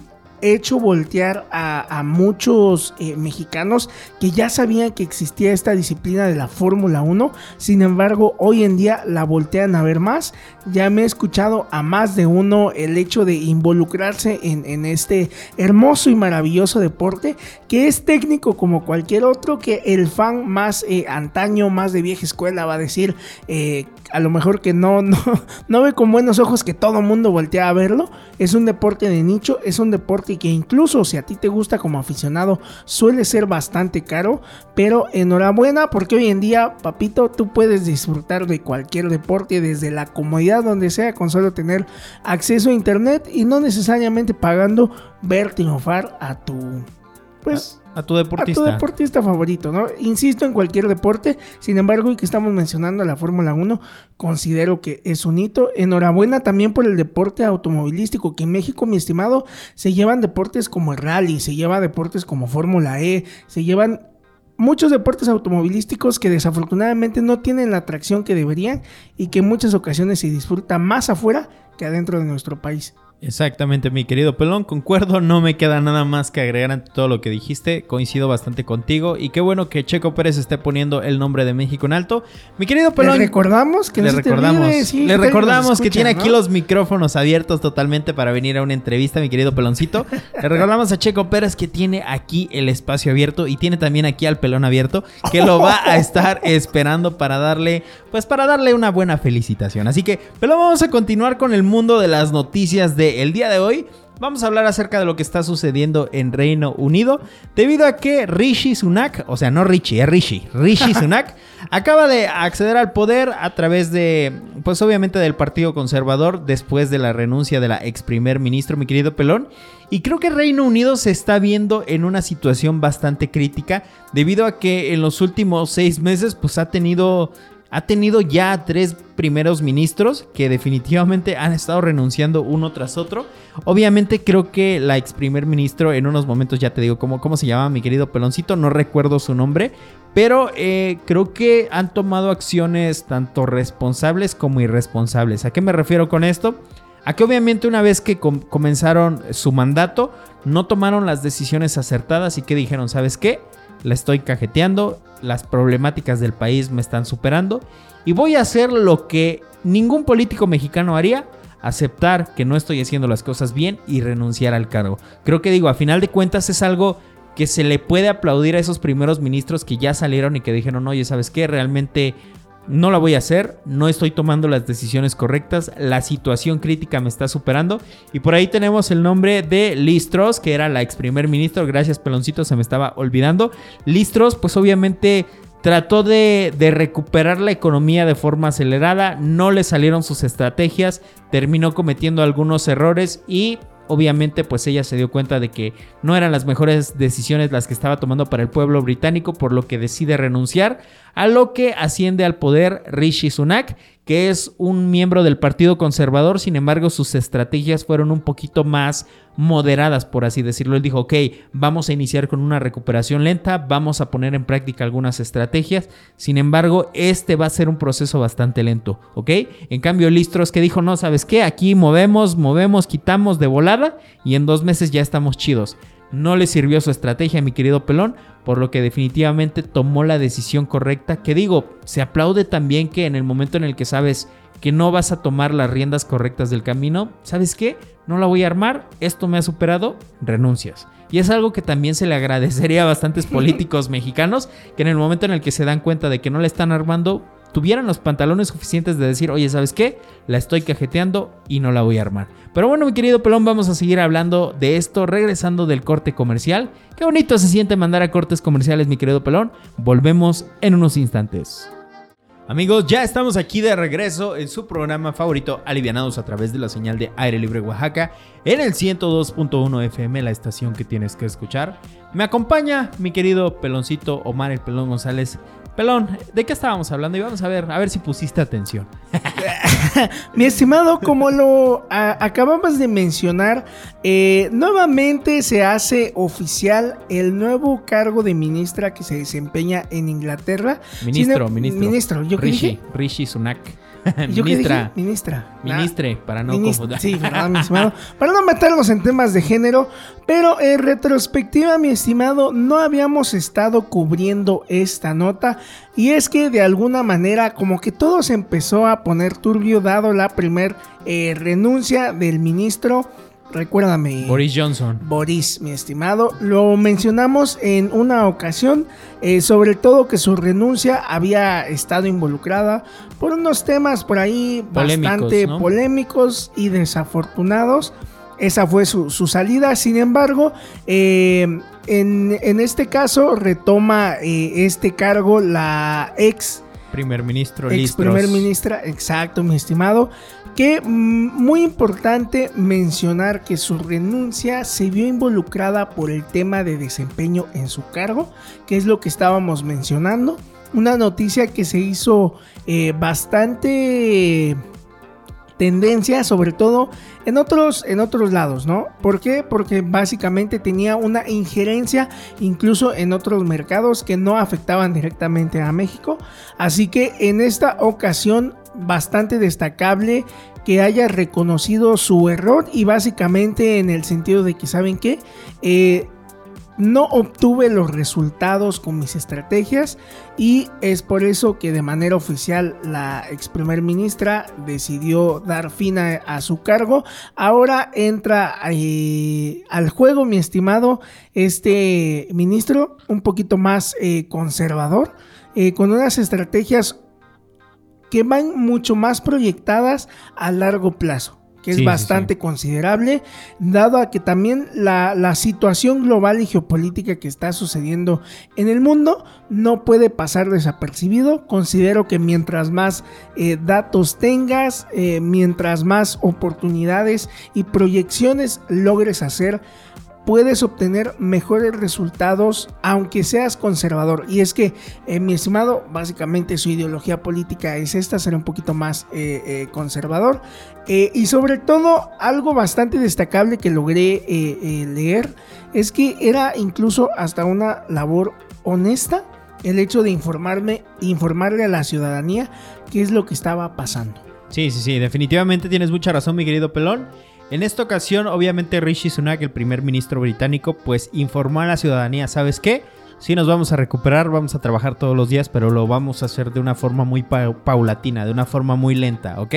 hecho voltear a, muchos eh, mexicanos que ya sabían que existía esta disciplina de la Fórmula 1. Sin embargo, hoy en día la voltean a ver más. Ya me he escuchado a más de uno el hecho de involucrarse en, este hermoso y maravilloso deporte que es técnico como cualquier otro que el fan más eh, antaño, más de vieja escuela va a decir eh, a lo mejor que no, no, no ve con buenos ojos que todo mundo voltea a verlo. Es un deporte de nicho, es un deporte que incluso si a ti te gusta como aficionado suele ser bastante caro. Pero enhorabuena porque hoy en día, papito, tú puedes disfrutar de cualquier deporte desde la comodidad donde sea con solo tener acceso a internet y no necesariamente pagando ver triunfar a tu... Pues... A tu deportista. Favorito, ¿no? Insisto en cualquier deporte. Sin embargo, hoy que estamos mencionando la Fórmula 1, considero que es un hito. Enhorabuena también por el deporte automovilístico, que en México, mi estimado, se llevan deportes como el rally, se lleva deportes como Fórmula E, se llevan muchos deportes automovilísticos que desafortunadamente no tienen la atracción que deberían y que en muchas ocasiones se disfruta más afuera que adentro de nuestro país. Exactamente, mi querido Pelón, concuerdo, no me queda nada más que agregar ante todo lo que dijiste, coincido bastante contigo y qué bueno que Checo Pérez esté poniendo el nombre de México en alto. Mi querido Pelón, le recordamos que le recordamos, le recordamos que tiene aquí los micrófonos abiertos totalmente para venir a una entrevista, mi querido Peloncito. le recordamos a Checo Pérez que tiene aquí el espacio abierto y tiene también aquí al Pelón abierto que lo va a estar esperando para darle, pues para darle una buena felicitación. Así que, Pelón, vamos a continuar con el mundo de las noticias de donde el día de hoy Vamos a hablar acerca de lo que está sucediendo en Reino Unido, debido a que Rishi Sunak, o sea, no Richie, es Rishi, Rishi Sunak, acaba de acceder al poder a través de, pues obviamente del Partido Conservador, después de la renuncia de la ex primer ministro, mi querido Pelón. Y creo que Reino Unido se está viendo en una situación bastante crítica, debido a que en los últimos seis meses, pues ha tenido ha tenido ya tres primeros ministros que definitivamente han estado renunciando uno tras otro. Obviamente creo que la ex primer ministro en unos momentos ya te digo cómo, cómo se llama mi querido peloncito, no recuerdo su nombre, pero eh, creo que han tomado acciones tanto responsables como irresponsables. ¿A qué me refiero con esto? A que obviamente una vez que comenzaron su mandato, no tomaron las decisiones acertadas y que dijeron, ¿sabes qué? La estoy cajeteando, las problemáticas del país me están superando y voy a hacer lo que ningún político mexicano haría, aceptar que no estoy haciendo las cosas bien y renunciar al cargo. Creo que digo, a final de cuentas es algo que se le puede aplaudir a esos primeros ministros que ya salieron y que dijeron, oye, ¿sabes qué? Realmente no la voy a hacer, no estoy tomando las decisiones correctas, la situación crítica me está superando. Y por ahí tenemos el nombre de Listros, que era la ex primer ministro, gracias peloncito, se me estaba olvidando. Listros, pues obviamente trató de, recuperar la economía de forma acelerada, no le salieron sus estrategias, terminó cometiendo algunos errores y obviamente pues ella se dio cuenta de que no eran las mejores decisiones las que estaba tomando para el pueblo británico, por lo que decide renunciar, a lo que asciende al poder Rishi Sunak, que es un miembro del Partido Conservador, sin embargo sus estrategias fueron un poquito más moderadas, por así decirlo. Él dijo, ok, vamos a iniciar con una recuperación lenta, vamos a poner en práctica algunas estrategias, sin embargo, este va a ser un proceso bastante lento, ¿ok? En cambio, Listros que dijo, no, ¿sabes qué? Aquí movemos, movemos, quitamos de volada y en dos meses ya estamos chidos. No le sirvió su estrategia, mi querido pelón, por lo que definitivamente tomó la decisión correcta. Que digo, se aplaude también que en el momento en el que sabes que no vas a tomar las riendas correctas del camino, ¿sabes qué? No la voy a armar, esto me ha superado, renuncias. Y es algo que también se le agradecería a bastantes políticos mexicanos que en el momento en el que se dan cuenta de que no la están armando, tuvieran los pantalones suficientes de decir, oye, ¿sabes qué? La estoy cajeteando y no la voy a armar. Pero bueno, mi querido pelón, vamos a seguir hablando de esto regresando del corte comercial. Qué bonito se siente mandar a cortes comerciales, mi querido pelón. Volvemos en unos instantes. Amigos, ya estamos aquí de regreso en su programa favorito, Alivianados a través de la señal de Aire Libre Oaxaca, en el 102.1 FM, la estación que tienes que escuchar. Me acompaña mi querido peloncito Omar el Pelón González, Pelón, ¿de qué estábamos hablando? Y vamos a ver, a ver si pusiste atención. Mi estimado, como lo acabamos de mencionar, eh, nuevamente se hace oficial el nuevo cargo de ministra que se desempeña en Inglaterra. Ministro, ministro. Ministro, yo Rishi, Rishi Sunak. ministra. Ministra. Ministre, para no confundir. Sí, mi estimado. Para no meternos en temas de género, pero en retrospectiva, mi estimado, no habíamos estado cubriendo esta nota. Y es que de alguna manera, como que todo se empezó a poner turbio, dado la primer eh, renuncia del ministro recuérdame. Boris Johnson. Boris, mi estimado. Lo mencionamos en una ocasión, eh, sobre todo que su renuncia había estado involucrada por unos temas por ahí bastante polémicos y desafortunados. Esa fue su, salida. Sin embargo, eh, en, este caso retoma eh, este cargo la ex primer ministro ex primer ministra, exacto, mi estimado, que mm, muy importante mencionar que su renuncia se vio involucrada por el tema de desempeño en su cargo, que es lo que estábamos mencionando. Una noticia que se hizo eh, bastante tendencia, sobre todo en otros, en otros lados, ¿no? ¿Por qué? Porque básicamente tenía una injerencia incluso en otros mercados que no afectaban directamente a México. Así que en esta ocasión bastante destacable que haya reconocido su error y básicamente en el sentido de que, ¿saben qué? Eh, no obtuve los resultados con mis estrategias y es por eso que de manera oficial la ex primer ministra decidió dar fin a, su cargo. Ahora entra eh, al juego, mi estimado, este ministro un poquito más eh, conservador, con unas estrategias que van mucho más proyectadas a largo plazo que es Sí, sí, bastante considerable, dado a que también la, la situación global y geopolítica que está sucediendo en el mundo no puede pasar desapercibido. Considero que mientras más eh, datos tengas, eh, mientras más oportunidades y proyecciones logres hacer, puedes obtener mejores resultados aunque seas conservador. Y es que, eh, mi estimado, básicamente su ideología política es esta, ser un poquito más eh, eh, conservador. Y sobre todo, algo bastante destacable que logré leer es que era incluso hasta una labor honesta el hecho de informarme, informarle a la ciudadanía qué es lo que estaba pasando. Sí, sí, sí, definitivamente tienes mucha razón, mi querido pelón. En esta ocasión, obviamente, Rishi Sunak, el primer ministro británico, pues informó a la ciudadanía, ¿sabes qué? Sí nos vamos a recuperar, vamos a trabajar todos los días, pero lo vamos a hacer de una forma muy pa- paulatina, de una forma muy lenta, ¿ok?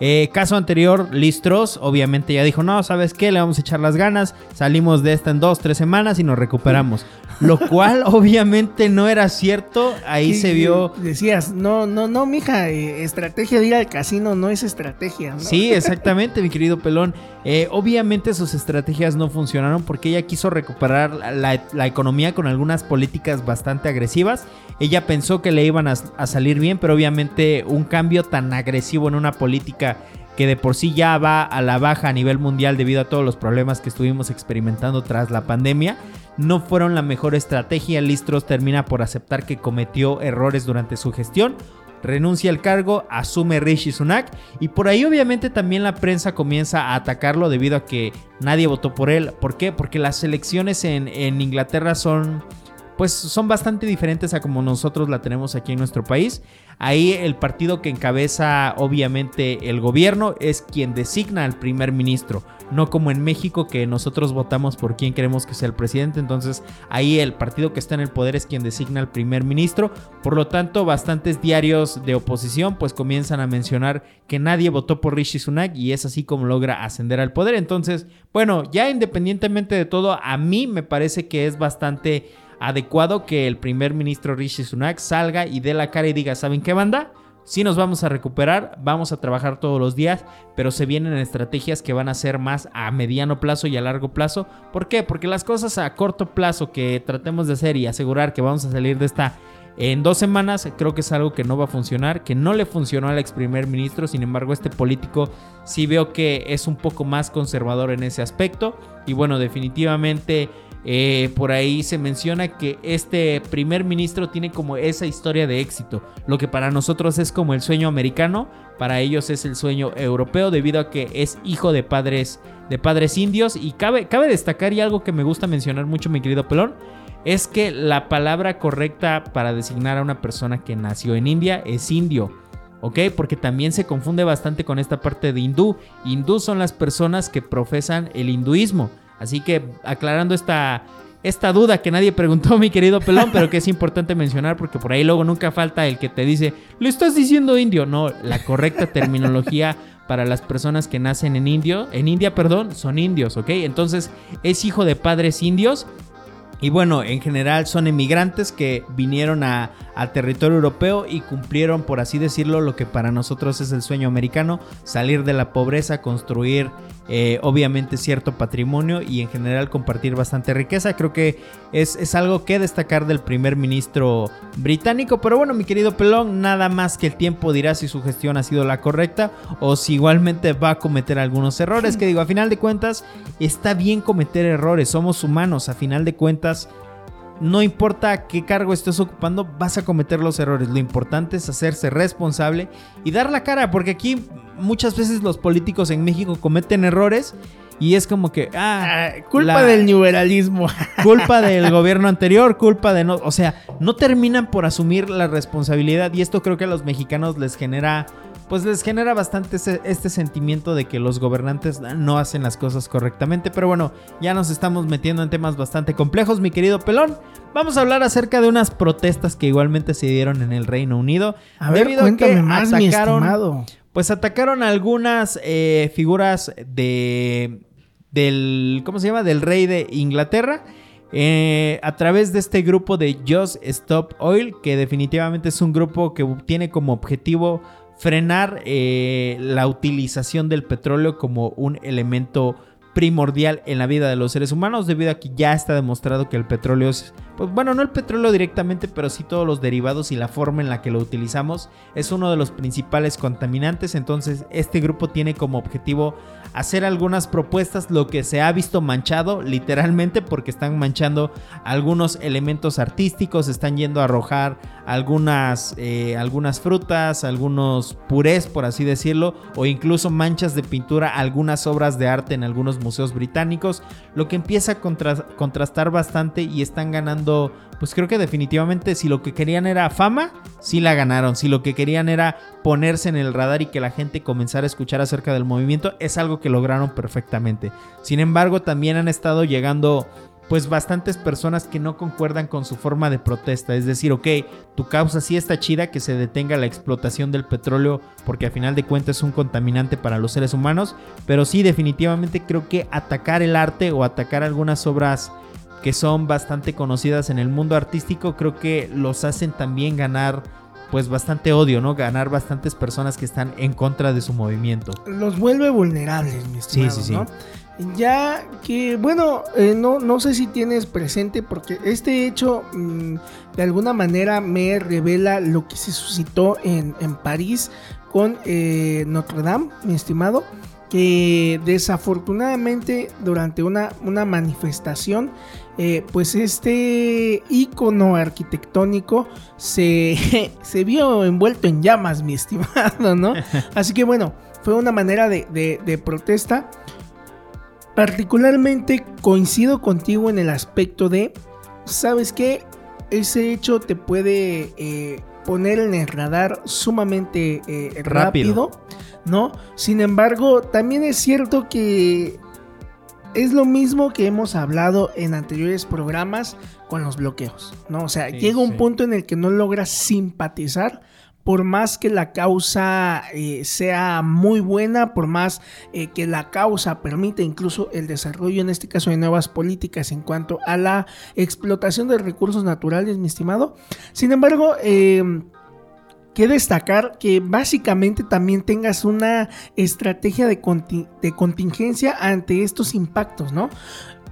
Eh, caso anterior, Liz Truss, obviamente ya dijo, no, ¿sabes qué? Le vamos a echar las ganas, salimos de esta en dos, tres semanas y nos recuperamos. Lo cual obviamente no era cierto, ahí se vio... Decías, no, no, no, mija, eh, estrategia de ir al casino no es estrategia. ¿no? Sí, exactamente, mi querido pelón. Eh, obviamente sus estrategias no funcionaron porque ella quiso recuperar la, la economía con algunas políticas bastante agresivas. Ella pensó que le iban a, a salir bien, pero obviamente un cambio tan agresivo en una política que de por sí ya va a la baja a nivel mundial debido a todos los problemas que estuvimos experimentando tras la pandemia, no fueron la mejor estrategia. Listros termina por aceptar que cometió errores durante su gestión renuncia al cargo, asume Rishi Sunak y por ahí obviamente también la prensa comienza a atacarlo debido a que nadie votó por él. ¿Por qué? Porque las elecciones en, en Inglaterra son pues son bastante diferentes a como nosotros la tenemos aquí en nuestro país. Ahí el partido que encabeza obviamente el gobierno es quien designa al primer ministro, no como en México que nosotros votamos por quien queremos que sea el presidente. Entonces ahí el partido que está en el poder es quien designa al primer ministro. Por lo tanto, bastantes diarios de oposición pues comienzan a mencionar que nadie votó por Rishi Sunak y es así como logra ascender al poder. Entonces, bueno, ya independientemente de todo, a mí me parece que es bastante adecuado que el primer ministro Rishi Sunak salga y dé la cara y diga, ¿saben qué banda? Sí nos vamos a recuperar, vamos a trabajar todos los días, pero se vienen estrategias que van a ser más a mediano plazo y a largo plazo. ¿Por qué? Porque las cosas a corto plazo que tratemos de hacer y asegurar que vamos a salir de esta en dos semanas, creo que es algo que no va a funcionar, que no le funcionó al ex primer ministro, sin embargo este político sí veo que es un poco más conservador en ese aspecto. Y bueno, definitivamente... Eh, por ahí se menciona que este primer ministro tiene como esa historia de éxito. Lo que para nosotros es como el sueño americano, para ellos es el sueño europeo debido a que es hijo de padres de padres indios y cabe, cabe destacar y algo que me gusta mencionar mucho mi querido pelón es que la palabra correcta para designar a una persona que nació en India es indio. ¿ok? Porque también se confunde bastante con esta parte de hindú. Hindú son las personas que profesan el hinduismo. Así que aclarando esta, esta duda que nadie preguntó, mi querido pelón, pero que es importante mencionar porque por ahí luego nunca falta el que te dice, lo estás diciendo indio. No, la correcta terminología para las personas que nacen en indio, en India, perdón, son indios, ¿ok? Entonces es hijo de padres indios y bueno, en general son emigrantes que vinieron a, al territorio europeo y cumplieron, por así decirlo, lo que para nosotros es el sueño americano, salir de la pobreza, construir eh, obviamente cierto patrimonio y en general compartir bastante riqueza. Creo que es, es algo que destacar del primer ministro británico. Pero bueno, mi querido Pelón, nada más que el tiempo dirá si su gestión ha sido la correcta o si igualmente va a cometer algunos errores. Que digo, a final de cuentas, está bien cometer errores, somos humanos, a final de cuentas no importa qué cargo estés ocupando, vas a cometer los errores. Lo importante es hacerse responsable y dar la cara, porque aquí muchas veces los políticos en México cometen errores y es como que, ah, Ah, culpa la- del liberalismo. culpa del gobierno anterior, culpa de no, o sea, no terminan por asumir la responsabilidad y esto creo que a los mexicanos les genera pues les genera bastante ese- este sentimiento de que los gobernantes no hacen las cosas correctamente. Pero bueno, ya nos estamos metiendo en temas bastante complejos, mi querido pelón. Vamos a hablar acerca de unas protestas que igualmente se dieron en el Reino Unido. A ver, debido a cuéntame que más, atacaron- pues atacaron a algunas eh, figuras de del ¿cómo se llama? del rey de Inglaterra eh, a través de este grupo de Just Stop Oil que definitivamente es un grupo que tiene como objetivo frenar eh, la utilización del petróleo como un elemento primordial en la vida de los seres humanos debido a que ya está demostrado que el petróleo es, pues bueno, no el petróleo directamente, pero sí todos los derivados y la forma en la que lo utilizamos es uno de los principales contaminantes, entonces este grupo tiene como objetivo hacer algunas propuestas, lo que se ha visto manchado literalmente porque están manchando algunos elementos artísticos, están yendo a arrojar algunas, eh, algunas frutas, algunos purés, por así decirlo, o incluso manchas de pintura, algunas obras de arte en algunos museos británicos, lo que empieza a contrastar bastante y están ganando, pues creo que definitivamente si lo que querían era fama, sí la ganaron, si lo que querían era ponerse en el radar y que la gente comenzara a escuchar acerca del movimiento, es algo que lograron perfectamente. Sin embargo, también han estado llegando pues bastantes personas que no concuerdan con su forma de protesta. Es decir, ok, tu causa sí está chida que se detenga la explotación del petróleo porque a final de cuentas es un contaminante para los seres humanos, pero sí definitivamente creo que atacar el arte o atacar algunas obras que son bastante conocidas en el mundo artístico, creo que los hacen también ganar pues bastante odio, ¿no? Ganar bastantes personas que están en contra de su movimiento. Los vuelve vulnerables, mi estimado, sí, sí, sí. Ya que, bueno, eh, no, no sé si tienes presente, porque este hecho mm, de alguna manera me revela lo que se suscitó en, en París con eh, Notre Dame, mi estimado, que desafortunadamente durante una, una manifestación eh, pues este icono arquitectónico se, se, vio envuelto en llamas, mi estimado, ¿no? Así que bueno, fue una manera de, protesta. Particularmente coincido contigo en el aspecto de, ¿sabes qué? Ese hecho te puede eh, poner en el radar sumamente eh, rápido, ¿no? Sin embargo, también es cierto que es lo mismo que hemos hablado en anteriores programas con los bloqueos, ¿no? O sea, llega un punto en el que no logras simpatizar por más que la causa eh, sea muy buena, por más eh, que la causa permita incluso el desarrollo, en este caso, de nuevas políticas en cuanto a la explotación de recursos naturales, mi estimado. Sin embargo, eh, que destacar que básicamente también tengas una estrategia de, contingencia ante estos impactos, ¿no?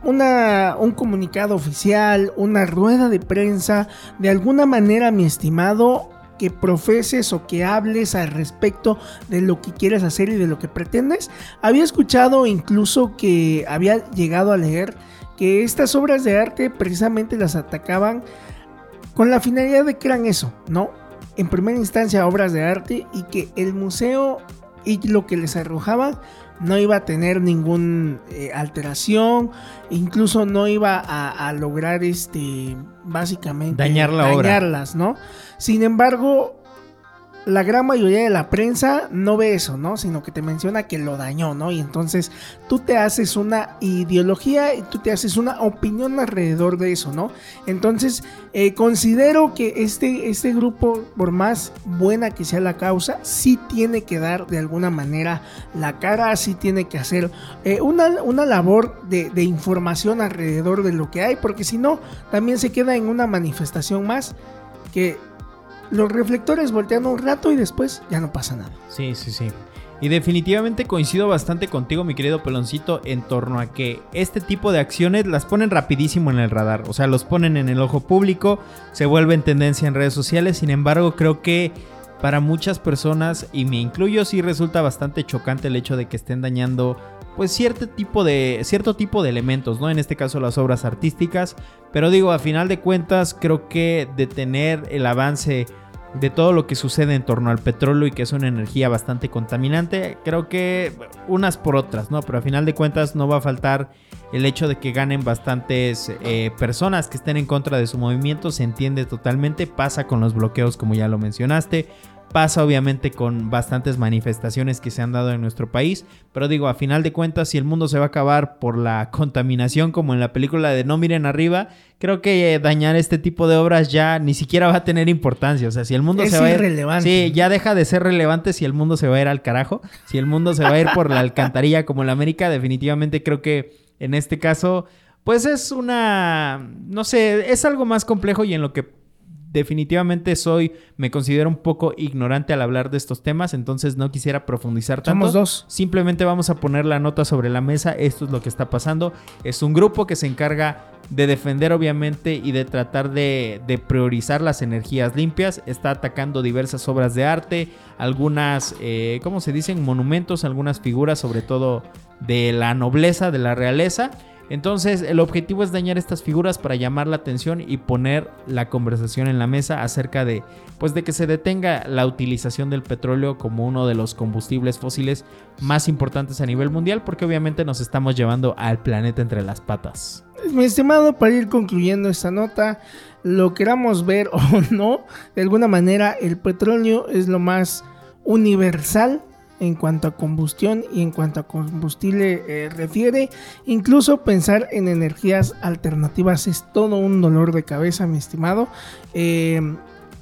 Una, un comunicado oficial, una rueda de prensa, de alguna manera, mi estimado, que profeses o que hables al respecto de lo que quieres hacer y de lo que pretendes. Había escuchado incluso que había llegado a leer que estas obras de arte precisamente las atacaban con la finalidad de que eran eso, ¿no? En primera instancia obras de arte y que el museo y lo que les arrojaba no iba a tener ninguna eh, alteración, incluso no iba a, lograr este básicamente Dañar la dañarlas, ¿no? Sin embargo, la gran mayoría de la prensa no ve eso, ¿no? Sino que te menciona que lo dañó, ¿no? Y entonces tú te haces una ideología y tú te haces una opinión alrededor de eso, ¿no? Entonces eh, considero que este, este grupo, por más buena que sea la causa, sí tiene que dar de alguna manera la cara, sí tiene que hacer eh, una, una, labor de, de información alrededor de lo que hay, porque si no, también se queda en una manifestación más que los reflectores voltean un rato y después ya no pasa nada. Sí, sí, sí. Y definitivamente coincido bastante contigo, mi querido peloncito, en torno a que este tipo de acciones las ponen rapidísimo en el radar. O sea, los ponen en el ojo público, se vuelven tendencia en redes sociales. Sin embargo, creo que para muchas personas, y me incluyo, sí resulta bastante chocante el hecho de que estén dañando pues cierto tipo de cierto tipo de elementos, ¿no? En este caso las obras artísticas, pero digo, a final de cuentas creo que detener el avance de todo lo que sucede en torno al petróleo y que es una energía bastante contaminante, creo que unas por otras, ¿no? Pero a final de cuentas no va a faltar el hecho de que ganen bastantes eh, personas que estén en contra de su movimiento, se entiende totalmente, pasa con los bloqueos como ya lo mencionaste, Pasa obviamente con bastantes manifestaciones que se han dado en nuestro país, pero digo, a final de cuentas, si el mundo se va a acabar por la contaminación como en la película de No miren arriba, creo que eh, dañar este tipo de obras ya ni siquiera va a tener importancia. O sea, si el mundo se va a ir... Sí, ya deja de ser relevante si el mundo se va a ir al carajo. Si el mundo se va a ir por la alcantarilla como en la América, definitivamente creo que en este caso, pues es una... No sé, es algo más complejo y en lo que definitivamente soy, me considero un poco ignorante al hablar de estos temas, entonces no quisiera profundizar tanto. Somos dos. Simplemente vamos a poner la nota sobre la mesa, esto es lo que está pasando. Es un grupo que se encarga de defender obviamente y de tratar de, de, priorizar las energías limpias. Está atacando diversas obras de arte, algunas, eh, ¿cómo se dicen? Monumentos, algunas figuras sobre todo de la nobleza, de la realeza. Entonces el objetivo es dañar estas figuras para llamar la atención y poner la conversación en la mesa acerca de pues de que se detenga la utilización del petróleo como uno de los combustibles fósiles más importantes a nivel mundial porque obviamente nos estamos llevando al planeta entre las patas. Mi estimado, para ir concluyendo esta nota, lo queramos ver o no, de alguna manera el petróleo es lo más universal en cuanto a combustión y en cuanto a combustible eh, refiere. Incluso pensar en energías alternativas es todo un dolor de cabeza, mi estimado. Eh,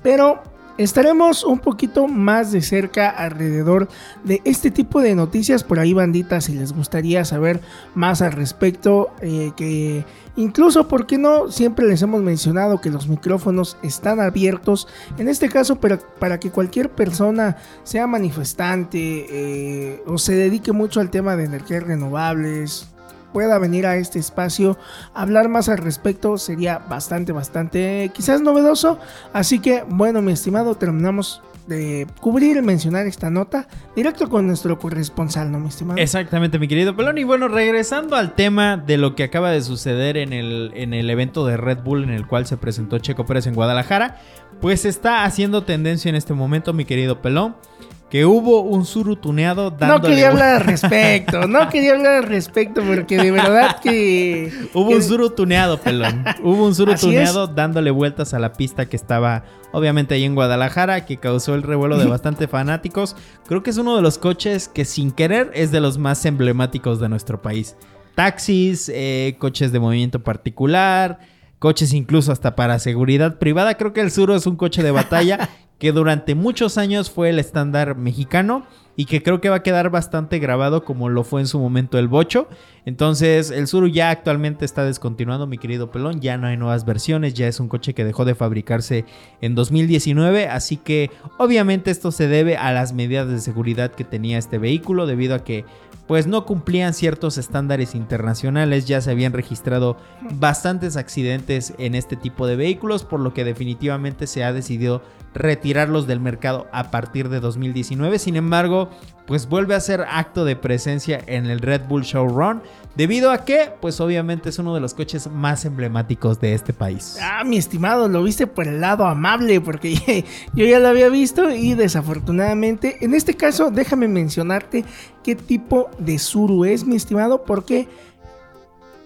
pero Estaremos un poquito más de cerca alrededor de este tipo de noticias. Por ahí banditas si les gustaría saber más al respecto eh, que incluso porque no siempre les hemos mencionado que los micrófonos están abiertos. En este caso pero para que cualquier persona sea manifestante eh, o se dedique mucho al tema de energías renovables pueda venir a este espacio hablar más al respecto sería bastante, bastante quizás novedoso. Así que bueno, mi estimado, terminamos de cubrir mencionar esta nota directo con nuestro corresponsal, ¿no, mi estimado? Exactamente, mi querido Pelón. Y bueno, regresando al tema de lo que acaba de suceder en el, en el evento de Red Bull en el cual se presentó Checo Pérez en Guadalajara, pues está haciendo tendencia en este momento, mi querido Pelón que hubo un suru tuneado dándole... No quería hablar al respecto, no quería hablar al respecto porque de verdad que... hubo un suru tuneado, pelón. Hubo un suru tuneado dándole vueltas a la pista que estaba obviamente ahí en Guadalajara, que causó el revuelo de bastante fanáticos. Creo que es uno de los coches que sin querer es de los más emblemáticos de nuestro país. Taxis, eh, coches de movimiento particular, coches incluso hasta para seguridad privada. Creo que el Suru es un coche de batalla que durante muchos años fue el estándar mexicano y que creo que va a quedar bastante grabado como lo fue en su momento el Bocho. Entonces el Suru ya actualmente está descontinuado, mi querido pelón, ya no hay nuevas versiones, ya es un coche que dejó de fabricarse en 2019, así que obviamente esto se debe a las medidas de seguridad que tenía este vehículo debido a que pues no cumplían ciertos estándares internacionales, ya se habían registrado bastantes accidentes en este tipo de vehículos, por lo que definitivamente se ha decidido retirarlos del mercado a partir de 2019. Sin embargo, pues vuelve a ser acto de presencia en el Red Bull Showrun, debido a que, pues obviamente es uno de los coches más emblemáticos de este país. Ah, mi estimado, lo viste por el lado amable, porque yo ya lo había visto y desafortunadamente, en este caso, déjame mencionarte qué tipo de Suru es, mi estimado, porque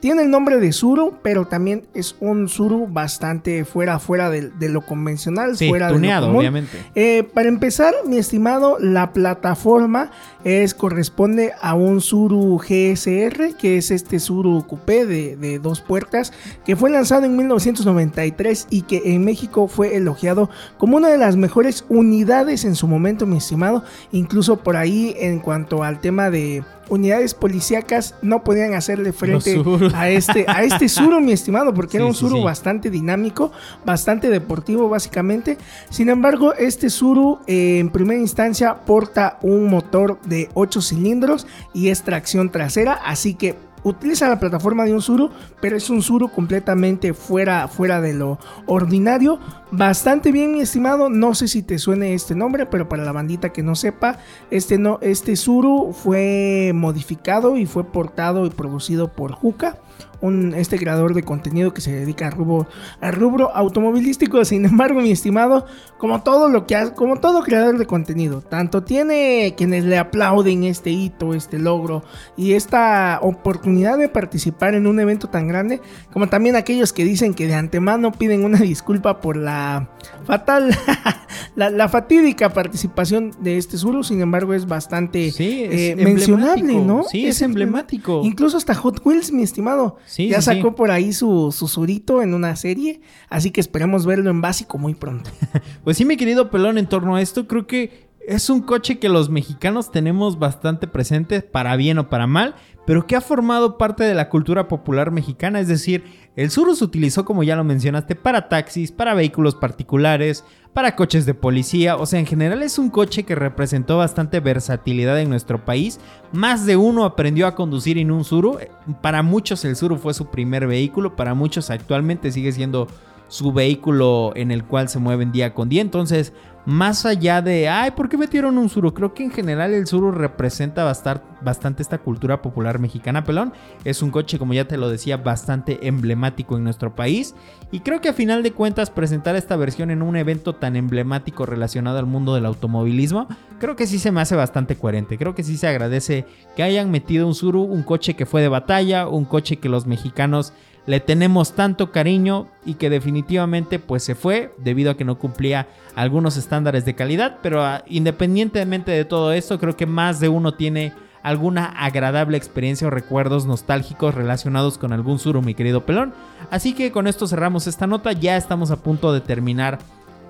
tiene el nombre de Zuru, pero también es un Zuru bastante fuera, fuera de, lo convencional, fuera tuneado, de lo obviamente. Eh, para empezar, mi estimado, la plataforma es corresponde a un Zuru GSR, que es este Zuru Coupé de, de dos puertas, que fue lanzado en 1993 y que en México fue elogiado como una de las mejores unidades en su momento, mi estimado. Incluso por ahí, en cuanto al tema de unidades policíacas no podían hacerle frente a este, a este Suru, mi estimado, porque era un Suru bastante dinámico, bastante deportivo básicamente. Sin embargo, este Suru eh, en primera instancia porta un motor de 8 cilindros y es tracción trasera, así que utiliza la plataforma de un Suru, pero es un Suru completamente fuera, fuera de lo ordinario. Bastante bien, mi estimado. No sé si te suene este nombre, pero para la bandita que no sepa, este, no, este Suru fue modificado y fue portado y producido por Juca un, este creador de contenido que se dedica al rubro, al rubro automovilístico. Sin embargo, mi estimado, como todo lo que hace, como todo creador de contenido, tanto tiene quienes le aplauden este hito, este logro y esta oportunidad de participar en un evento tan grande, como también aquellos que dicen que de antemano piden una disculpa por la fatal, la, fatídica participación de este Zuru. Sin embargo, es bastante eh, mencionable, ¿no? Sí, es, emblemático. Incluso hasta Hot Wheels, mi estimado ya sacó por ahí su, su surito en una serie, así que esperemos verlo en básico muy pronto. pues sí, mi querido Pelón, en torno a esto, creo que es un coche que los mexicanos tenemos bastante presente, para bien o para mal, pero que ha formado parte de la cultura popular mexicana. Es decir, el Suru se utilizó, como ya lo mencionaste, para taxis, para vehículos particulares, para coches de policía. O sea, en general es un coche que representó bastante versatilidad en nuestro país. Más de uno aprendió a conducir en un Suru. Para muchos el Suru fue su primer vehículo, para muchos actualmente sigue siendo su vehículo en el cual se mueven día con día. Entonces, más allá de, ay, ¿por qué metieron un suru? Creo que en general el suru representa bastante esta cultura popular mexicana, pelón. Es un coche, como ya te lo decía, bastante emblemático en nuestro país. Y creo que a final de cuentas presentar esta versión en un evento tan emblemático relacionado al mundo del automovilismo, creo que sí se me hace bastante coherente. Creo que sí se agradece que hayan metido un suru, un coche que fue de batalla, un coche que los mexicanos le tenemos tanto cariño y que definitivamente pues se fue debido a que no cumplía algunos estándares de calidad, pero ah, independientemente de todo esto, creo que más de uno tiene alguna agradable experiencia o recuerdos nostálgicos relacionados con algún suru, mi querido pelón. Así que con esto cerramos esta nota, ya estamos a punto de terminar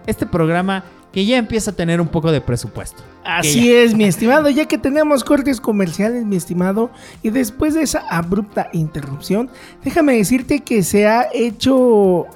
este programa que ya empieza a tener un poco de presupuesto. Así es, mi estimado, ya que tenemos cortes comerciales, mi estimado, y después de esa abrupta interrupción, déjame decirte que se ha hecho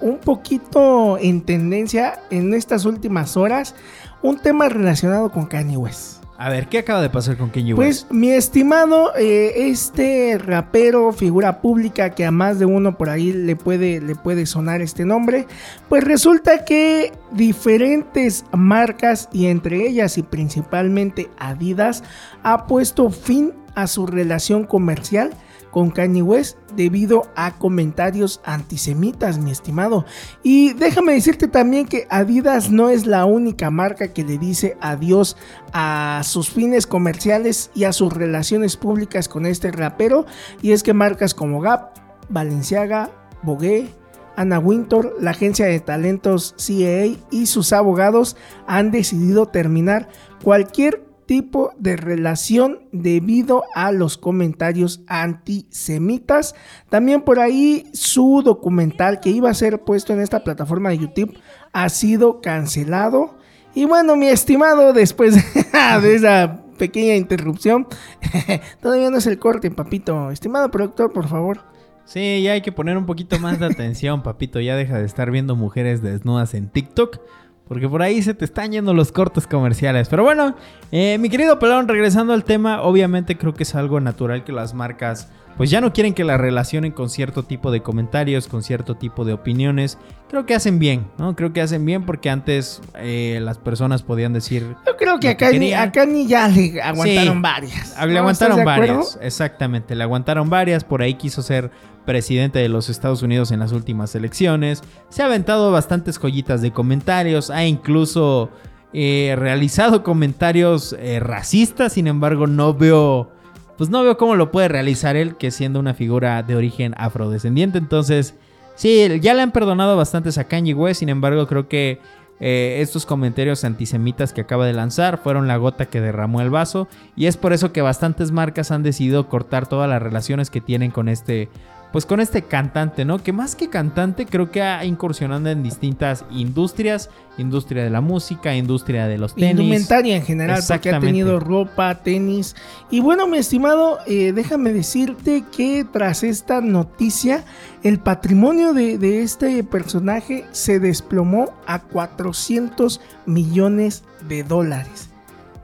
un poquito en tendencia en estas últimas horas un tema relacionado con Kanye West. A ver, ¿qué acaba de pasar con Kanye West? Pues, mi estimado, eh, este rapero, figura pública que a más de uno por ahí le puede, le puede sonar este nombre, pues resulta que diferentes marcas y entre ellas y principalmente Adidas ha puesto fin a su relación comercial con Kanye West debido a comentarios antisemitas, mi estimado. Y déjame decirte también que Adidas no es la única marca que le dice adiós a sus fines comerciales y a sus relaciones públicas con este rapero. Y es que marcas como Gap, Balenciaga, Bogué, Anna Winter, la agencia de talentos CAA y sus abogados han decidido terminar cualquier tipo de relación debido a los comentarios antisemitas. También por ahí su documental que iba a ser puesto en esta plataforma de YouTube ha sido cancelado. Y bueno, mi estimado, después de esa pequeña interrupción, todavía no es el corte, papito. Estimado productor, por favor. Sí, ya hay que poner un poquito más de atención, papito. Ya deja de estar viendo mujeres desnudas en TikTok. Porque por ahí se te están yendo los cortes comerciales. Pero bueno, eh, mi querido pelón, regresando al tema, obviamente creo que es algo natural que las marcas pues ya no quieren que la relacionen con cierto tipo de comentarios, con cierto tipo de opiniones. Creo que hacen bien, ¿no? Creo que hacen bien porque antes eh, las personas podían decir... Yo creo que acá, ni, acá ni ya le aguantaron varias. Le aguantaron varias, exactamente, le aguantaron varias. Por ahí quiso ser presidente de los Estados Unidos en las últimas elecciones. Se ha aventado bastantes joyitas de comentarios, ha incluso eh, realizado comentarios eh, racistas, sin embargo no veo pues no veo cómo lo puede realizar él, que siendo una figura de origen afrodescendiente. Entonces, sí, ya le han perdonado bastantes a Kanye West, sin embargo, creo que eh, estos comentarios antisemitas que acaba de lanzar fueron la gota que derramó el vaso. Y es por eso que bastantes marcas han decidido cortar todas las relaciones que tienen con este pues con este cantante, ¿no? Que más que cantante creo que ha incursionado en distintas industrias, industria de la música, industria de los tenis. Indumentaria en general, porque ha tenido ropa, tenis. Y bueno, mi estimado, eh, déjame decirte que tras esta noticia, el patrimonio de, de este personaje se desplomó a 400 millones de dólares.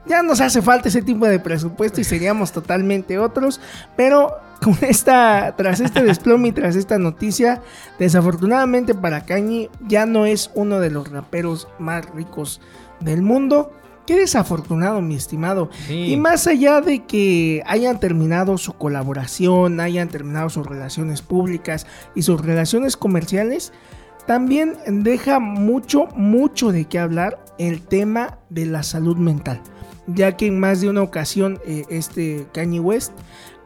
Ya nos hace falta ese tipo de presupuesto y seríamos totalmente otros, pero con esta, tras este desplome y tras esta noticia, desafortunadamente para Kanye ya no es uno de los raperos más ricos del mundo. Qué desafortunado, mi estimado. Y más allá de que hayan terminado su colaboración, hayan terminado sus relaciones públicas y sus relaciones comerciales, también deja mucho, mucho de qué hablar el tema de la salud mental. Ya que en más de una ocasión eh, este Kanye West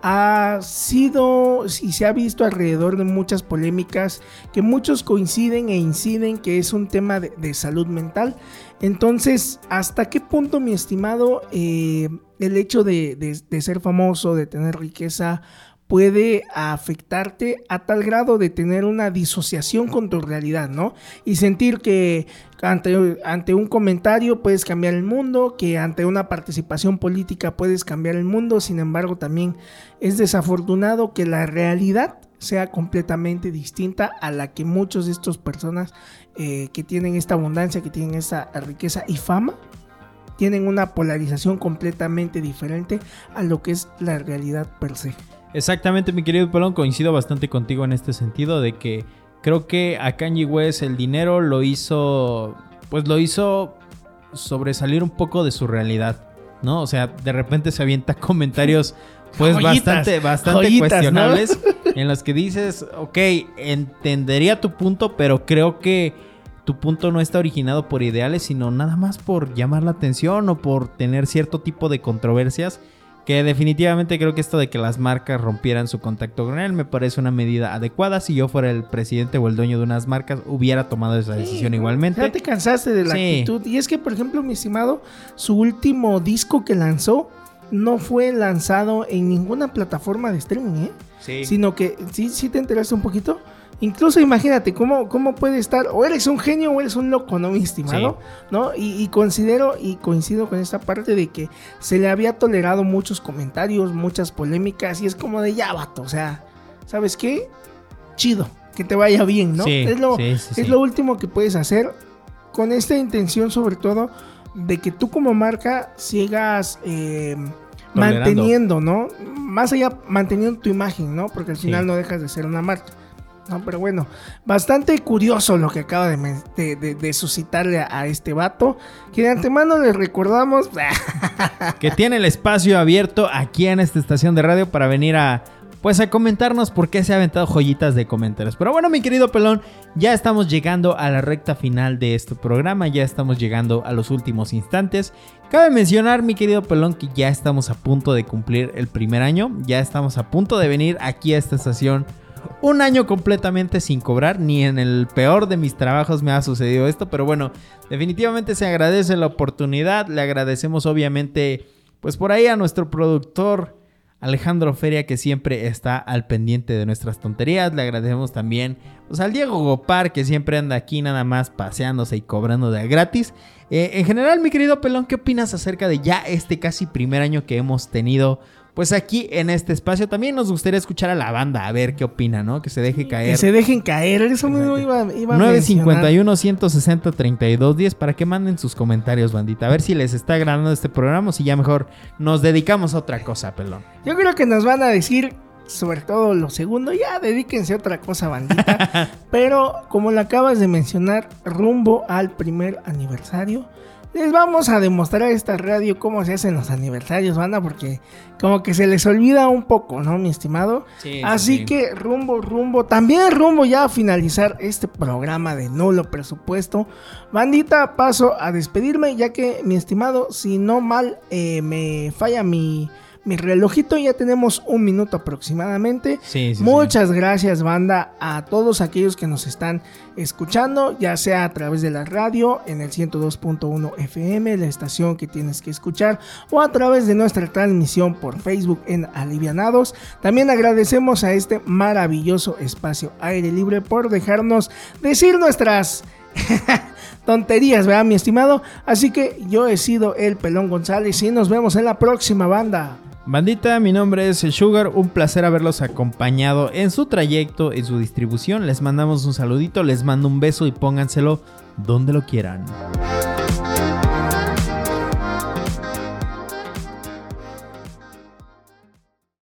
ha sido y se ha visto alrededor de muchas polémicas que muchos coinciden e inciden que es un tema de, salud mental. Entonces, ¿hasta qué punto, mi estimado, eh, el hecho de, ser famoso, de tener riqueza, puede afectarte a tal grado de tener una disociación con tu realidad, ¿no? Y sentir que ante, un comentario puedes cambiar el mundo, que ante una participación política puedes cambiar el mundo, sin embargo también es desafortunado que la realidad sea completamente distinta a la que muchos de estas personas eh, que tienen esta abundancia, que tienen esa riqueza y fama, tienen una polarización completamente diferente a lo que es la realidad per se. Exactamente, mi querido Pelón, coincido bastante contigo en este sentido de que creo que a Kanye West el dinero lo hizo, pues lo hizo sobresalir un poco de su realidad, ¿no? O sea, de repente se avienta comentarios pues bastante, bastante cuestionables en los que dices, ok, entendería tu punto, pero creo que tu punto no está originado por ideales, sino nada más por llamar la atención o por tener cierto tipo de controversias. Que definitivamente creo que esto de que las marcas rompieran su contacto con él me parece una medida adecuada. Si yo fuera el presidente o el dueño de unas marcas, hubiera tomado esa decisión igualmente. Ya te cansaste de la actitud. Y es que, por ejemplo, mi estimado, su último disco que lanzó no fue lanzado en ninguna plataforma de streaming, ¿eh? Sí. Sino que, ¿sí, sí te enteraste un poquito? Incluso imagínate cómo, cómo puede estar, o eres un genio o eres un loco, ¿no, mi estimado? ¿No? Y, considero y coincido con esta parte de que se le había tolerado muchos comentarios, muchas polémicas, y es como de ya, vato, o sea, ¿sabes qué? Chido, que te vaya bien, ¿no? es, lo, es lo último que puedes hacer con esta intención, sobre todo, de que tú como marca sigas eh, manteniendo, ¿no? Más allá, manteniendo tu imagen, ¿no? Porque al final no dejas de ser una marca. No, pero bueno, bastante curioso lo que acaba de, suscitarle a, este vato. Que de antemano les recordamos que tiene el espacio abierto aquí en esta estación de radio para venir a, pues a comentarnos por qué se ha aventado joyitas de comentarios. Pero bueno, mi querido pelón, ya estamos llegando a la recta final de este programa, ya estamos llegando a los últimos instantes. Cabe mencionar, mi querido pelón, que ya estamos a punto de cumplir el primer año, ya estamos a punto de venir aquí a esta estación un año completamente sin cobrar, ni en el peor de mis trabajos me ha sucedido esto, pero bueno, definitivamente se agradece la oportunidad, le agradecemos obviamente, pues por ahí a nuestro productor Alejandro Feria que siempre está al pendiente de nuestras tonterías, le agradecemos también pues, al Diego Gopar que siempre anda aquí nada más paseándose y cobrando de gratis. Eh, en general, mi querido Pelón, ¿qué opinas acerca de ya este casi primer año que hemos tenido pues aquí en este espacio también nos gustaría escuchar a la banda, a ver qué opina, ¿no? Que se deje caer. Que se dejen caer, eso mismo iba, iba 951 160 3210 para que manden sus comentarios, bandita. A ver si les está agradando este programa o si ya mejor nos dedicamos a otra cosa, pelón. Yo creo que nos van a decir, sobre todo lo segundo, ya dedíquense a otra cosa, bandita. Pero como lo acabas de mencionar, rumbo al primer aniversario les vamos a demostrar a esta radio cómo se hacen los aniversarios, banda, porque como que se les olvida un poco, ¿no, mi estimado? Sí, Así que rumbo, rumbo, también rumbo ya a finalizar este programa de nulo presupuesto. Bandita, paso a despedirme, ya que mi estimado, si no mal eh, me falla mi mi relojito ya tenemos un minuto aproximadamente. Muchas gracias, banda, a todos aquellos que nos están escuchando, ya sea a través de la radio en el 102.1 FM, la estación que tienes que escuchar, o a través de nuestra transmisión por Facebook en Alivianados. También agradecemos a este maravilloso espacio aire libre por dejarnos decir nuestras tonterías, ¿verdad, mi estimado? Así que yo he sido el Pelón González y nos vemos en la próxima banda. Bandita, mi nombre es Sugar, un placer haberlos acompañado en su trayecto, en su distribución. Les mandamos un saludito, les mando un beso y pónganselo donde lo quieran.